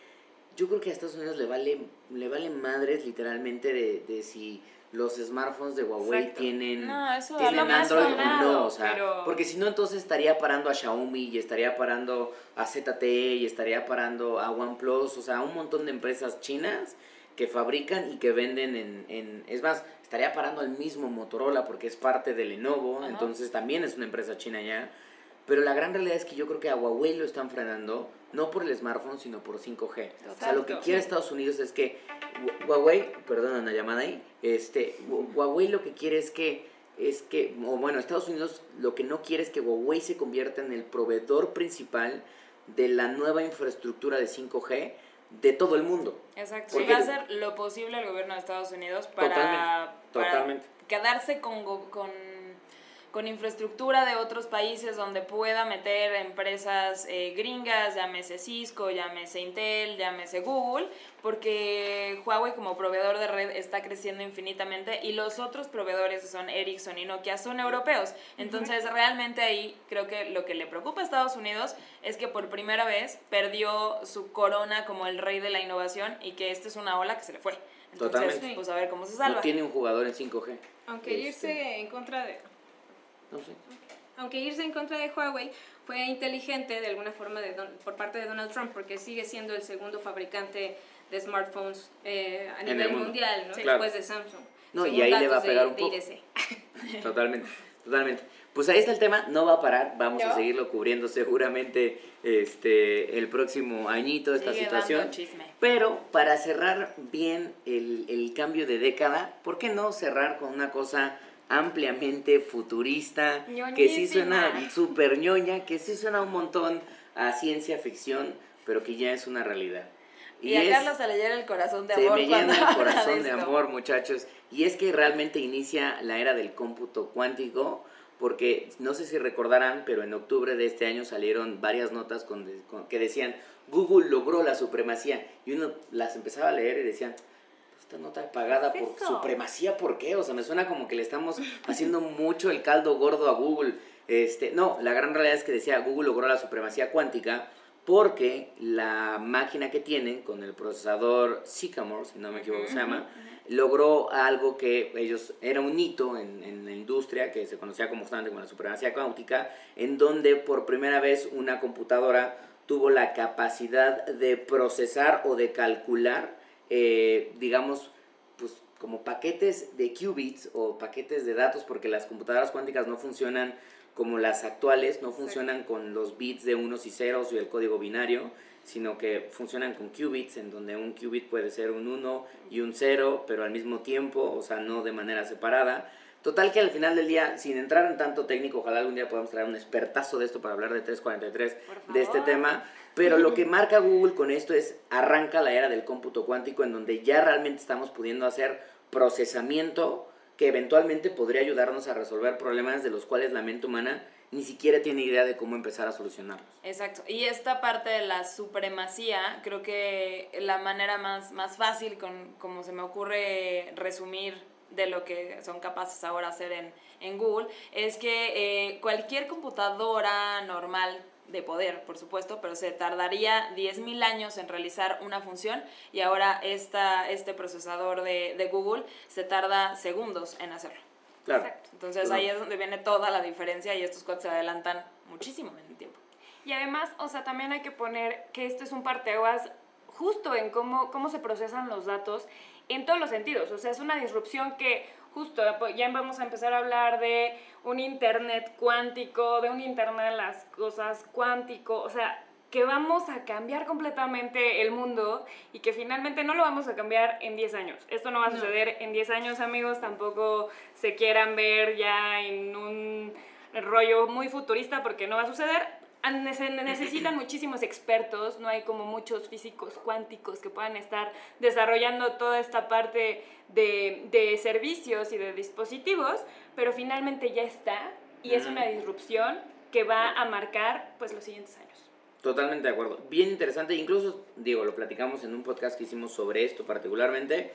yo creo que a Estados Unidos le vale, le vale madres literalmente de, de si los smartphones de Huawei
Exacto.
tienen,
No, eso
tienen Android o no. O sea,
pero-
porque si no, entonces estaría parando a Xiaomi y estaría parando a ZTE y estaría parando a OnePlus. O sea, un montón de empresas chinas que fabrican y que venden en, en... Es más, estaría parando al mismo Motorola porque es parte de Lenovo,
Ajá.
entonces también es una empresa china ya. Pero la gran realidad es que yo creo que a Huawei lo están frenando, no por el smartphone, sino por 5G. O sea, lo que quiere Estados Unidos es que Hu- Huawei, perdón la llamada ahí, este, Hu- Huawei lo que quiere es que, es que, o bueno, Estados Unidos lo que no quiere es que Huawei se convierta en el proveedor principal de la nueva infraestructura de 5G de todo el mundo.
Exacto.
Porque-
Y va a hacer lo posible el gobierno de Estados Unidos para,
Totalmente,
para
totalmente.
quedarse con, con infraestructura de otros países donde pueda meter empresas eh, gringas, llámese Cisco, llámese Intel, llámese Google, porque Huawei como proveedor de red está creciendo infinitamente y los otros proveedores que son Ericsson y Nokia son europeos. Entonces realmente ahí creo que lo que le preocupa a Estados Unidos es que por primera vez perdió su corona como el rey de la innovación y que esta es una ola que se le fue. Entonces,
Totalmente.
pues a ver cómo se salva.
No tiene un jugador en 5G.
Aunque
Este,
irse en contra de
No sé.
aunque irse en contra de Huawei fue inteligente de alguna forma de Don- por parte de Donald Trump porque sigue siendo el segundo fabricante de smartphones eh, a
En el
nivel
mundo.
mundial, ¿no?
Sí. Claro.
después de Samsung.
No, y ahí le va a pegar
de-
un
de
poco. Totalmente, totalmente. Pues ahí está el tema, no va a parar, vamos a seguirlo cubriendo seguramente este el próximo añito esta
Sigue
situación.
dando chisme.
Pero para cerrar bien el, el cambio de década, ¿por qué no cerrar con una cosa ampliamente futurista? Que sí suena súper ñoña, que sí suena un montón a ciencia ficción, pero que ya es una realidad.
Y, a
es-
Carlos se le llena el corazón de
se
amor.
me
cuando
llena el corazón de amor, muchachos. Y es que realmente inicia la era del cómputo cuántico, porque no sé si recordarán, pero en octubre de este año salieron varias notas con, con- que decían, Google logró la supremacía. Y uno las empezaba a leer y decían, esta nota pagada
¿Qué
por
es eso?
supremacía, ¿por qué? O sea, me suena como que le estamos haciendo mucho el caldo gordo a Google. Este, no, la gran realidad es que decía, Google logró la supremacía cuántica porque la máquina que tienen con el procesador Sycamore, si no me equivoco se llama, logró algo que ellos, era un hito en, en la industria que se conocía como justamente como la supremacía cuántica, en donde por primera vez una computadora tuvo la capacidad de procesar o de calcular, eh, digamos, pues como paquetes de qubits o paquetes de datos, porque las computadoras cuánticas no funcionan como las actuales, no funcionan con los bits de unos y ceros y el código binario, sino que funcionan con qubits, en donde un qubit puede ser un 1 y un 0, pero al mismo tiempo, o sea, no de manera separada. Total que al final del día, sin entrar en tanto técnico, ojalá algún día podamos traer un expertazo de esto para hablar de 343
Por
de este tema, pero lo que marca Google con esto es arranca la era del cómputo cuántico en donde ya realmente estamos pudiendo hacer procesamiento que eventualmente podría ayudarnos a resolver problemas de los cuales la mente humana ni siquiera tiene idea de cómo empezar a solucionarlos.
Exacto. Y esta parte de la supremacía, creo que la manera más, más fácil, con, como se me ocurre resumir de lo que son capaces ahora hacer en, en Google, es que eh, cualquier computadora normal de poder, por supuesto, pero se tardaría 10.000 años en realizar una función y ahora esta, este procesador de, de Google se tarda segundos en hacerlo.
Claro.
Exacto.
Entonces ahí es donde viene toda la diferencia y estos cuates se adelantan muchísimo en el tiempo.
Y además, o sea, también hay que poner que esto es un parteaguas justo en cómo, cómo se procesan los datos en todos los sentidos. O sea, es una disrupción que justo pues, ya vamos a empezar a hablar de un Internet cuántico, de un Internet de las cosas cuántico, o sea, que vamos a cambiar completamente el mundo y que finalmente no lo vamos a cambiar en 10 años. Esto no va a
No.
suceder en 10 años, amigos, tampoco se quieran ver ya en un rollo muy futurista porque no va a suceder. Se necesitan muchísimos expertos, no hay como muchos físicos cuánticos que puedan estar desarrollando toda esta parte de, de servicios y de dispositivos, pero finalmente ya está y es una disrupción que va a marcar pues los siguientes años.
Totalmente de acuerdo. Bien interesante, incluso, digo, lo platicamos en un podcast que hicimos sobre esto particularmente,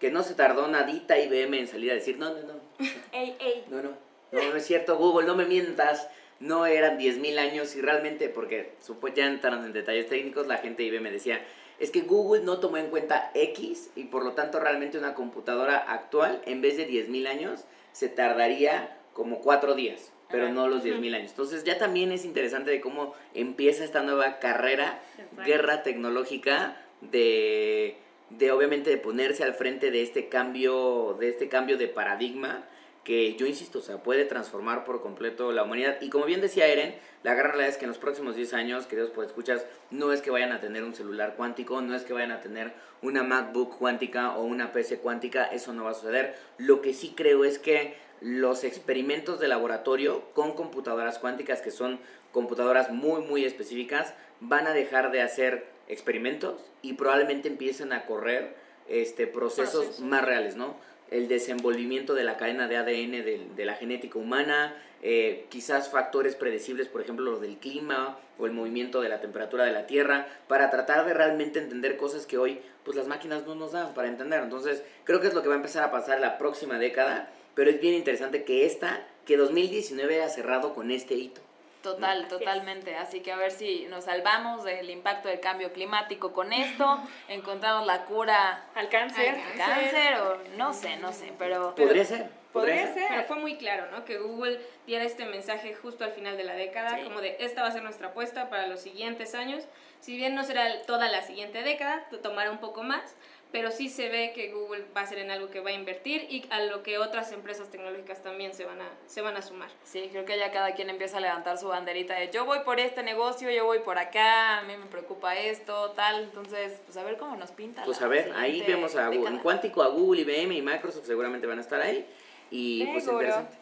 que no se tardó nadita IBM en salir a decir, no, no, no,
Ey, ey.
no, no, no, no es cierto, Google, no me mientas, no eran 10.000 años y realmente, porque supo ya entraron en detalles técnicos, la gente IBM decía, es que Google no tomó en cuenta X y por lo tanto realmente una computadora actual, en vez de 10.000 años, se tardaría como cuatro días, pero
Ajá.
no los 10.000 años. Entonces ya también es interesante de cómo empieza esta nueva carrera,
Exacto.
guerra tecnológica de, de obviamente de ponerse al frente de este cambio, de este cambio de paradigma que yo insisto, o sea, puede transformar por completo la humanidad. Y como bien decía Eren, la gran realidad es que en los próximos 10 años, queridos pues escuchas, no es que vayan a tener un celular cuántico, no es que vayan a tener una MacBook cuántica o una PC cuántica, eso no va a suceder. Lo que sí creo es que los experimentos de laboratorio con computadoras cuánticas, que son computadoras muy, muy específicas, van a dejar de hacer experimentos y probablemente empiecen a correr este, procesos
Procesos.
más reales, ¿no? El desenvolvimiento de la cadena de ADN de, de la genética humana, eh, quizás factores predecibles, por ejemplo, los del clima o el movimiento de la temperatura de la Tierra, para tratar de realmente entender cosas que hoy pues las máquinas no nos dan para entender. Entonces, creo que es lo que va a empezar a pasar la próxima década, pero es bien interesante que esta, que 2019 haya cerrado con este hito.
Total,
Así es.
totalmente. Así que a ver si nos salvamos del impacto del cambio climático con esto, encontramos la cura
Al cáncer.
Al
cáncer o no sé, no sé, pero
Podría ser.
podría ser.
Pero fue muy claro, ¿no? Que Google diera este mensaje justo al final de la década,
Sí.
como de esta va a ser nuestra apuesta para los siguientes años. Si bien no será toda la siguiente década, to- tomará un poco más, pero sí se ve que Google va a ser en algo que va a invertir y a lo que otras empresas tecnológicas también se van a, se van a sumar.
Sí, creo que ya cada quien empieza a levantar su banderita de yo voy por este negocio, yo voy por acá, a mí me preocupa esto, tal. Entonces, pues a ver cómo nos pinta.
Pues a ver, ahí vemos a Google. En cuántico a Google, IBM y Microsoft seguramente van a estar ahí. Y pues
Seguro.
interesante.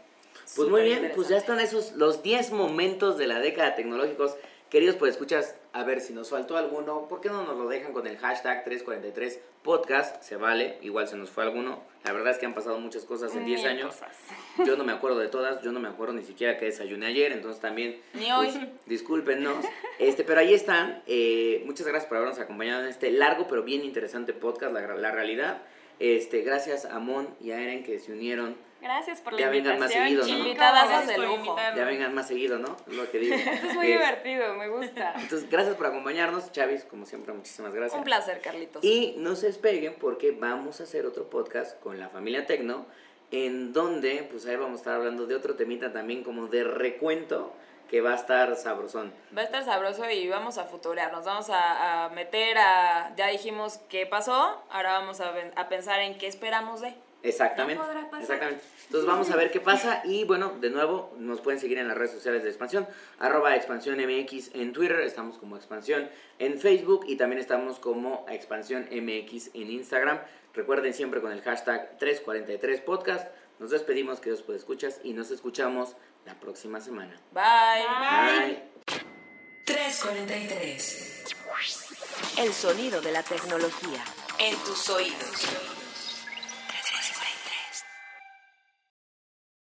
Pues muy bien, pues ya están esos los 10 momentos de la década tecnológicos. Queridos, pues escuchas, a ver si nos faltó alguno, ¿por qué no nos lo dejan con el hashtag 343 podcast? Se vale, igual se nos fue alguno. La verdad es que han pasado muchas cosas en 10
Mil
años.
cosas.
Yo no me acuerdo de todas, yo no me acuerdo ni siquiera que desayuné ayer, entonces también...
Ni hoy.
pues, discúlpenos. Este, pero ahí están. eh, muchas gracias por habernos acompañado en este largo pero bien interesante podcast, La, la Realidad. Este, gracias a Mon y a Eren que se unieron.
Gracias por la
Ya vengan más
invitación,
seguido, ¿no?
Invitadas de lujo.
Ya vengan más seguido, ¿no? Es lo que digo.
Esto es muy
Eh,
divertido, me gusta.
Entonces, gracias por acompañarnos, Chavis, como siempre, muchísimas gracias.
Un placer, Carlitos.
Y no se despeguen porque vamos a hacer otro podcast con la familia Tecno, en donde pues ahí vamos a estar hablando de otro temita también como de recuento que va a estar sabrosón.
Va a estar sabroso y vamos a futurear, nos vamos a, a meter a... Ya dijimos qué pasó, ahora vamos a, a pensar en qué esperamos de...
Exactamente.
¿Qué podrá pasar?
Exactamente. Entonces vamos a ver qué pasa y bueno, de nuevo nos pueden seguir en las redes sociales de Expansión, arroba Expansión MX en Twitter, estamos como Expansión en Facebook y también estamos como Expansión MX en Instagram. Recuerden siempre con el hashtag 343podcast. Nos despedimos, que Dios puede escuchas y nos escuchamos la próxima semana.
Bye.
Bye.
343. El sonido de la tecnología en tus oídos.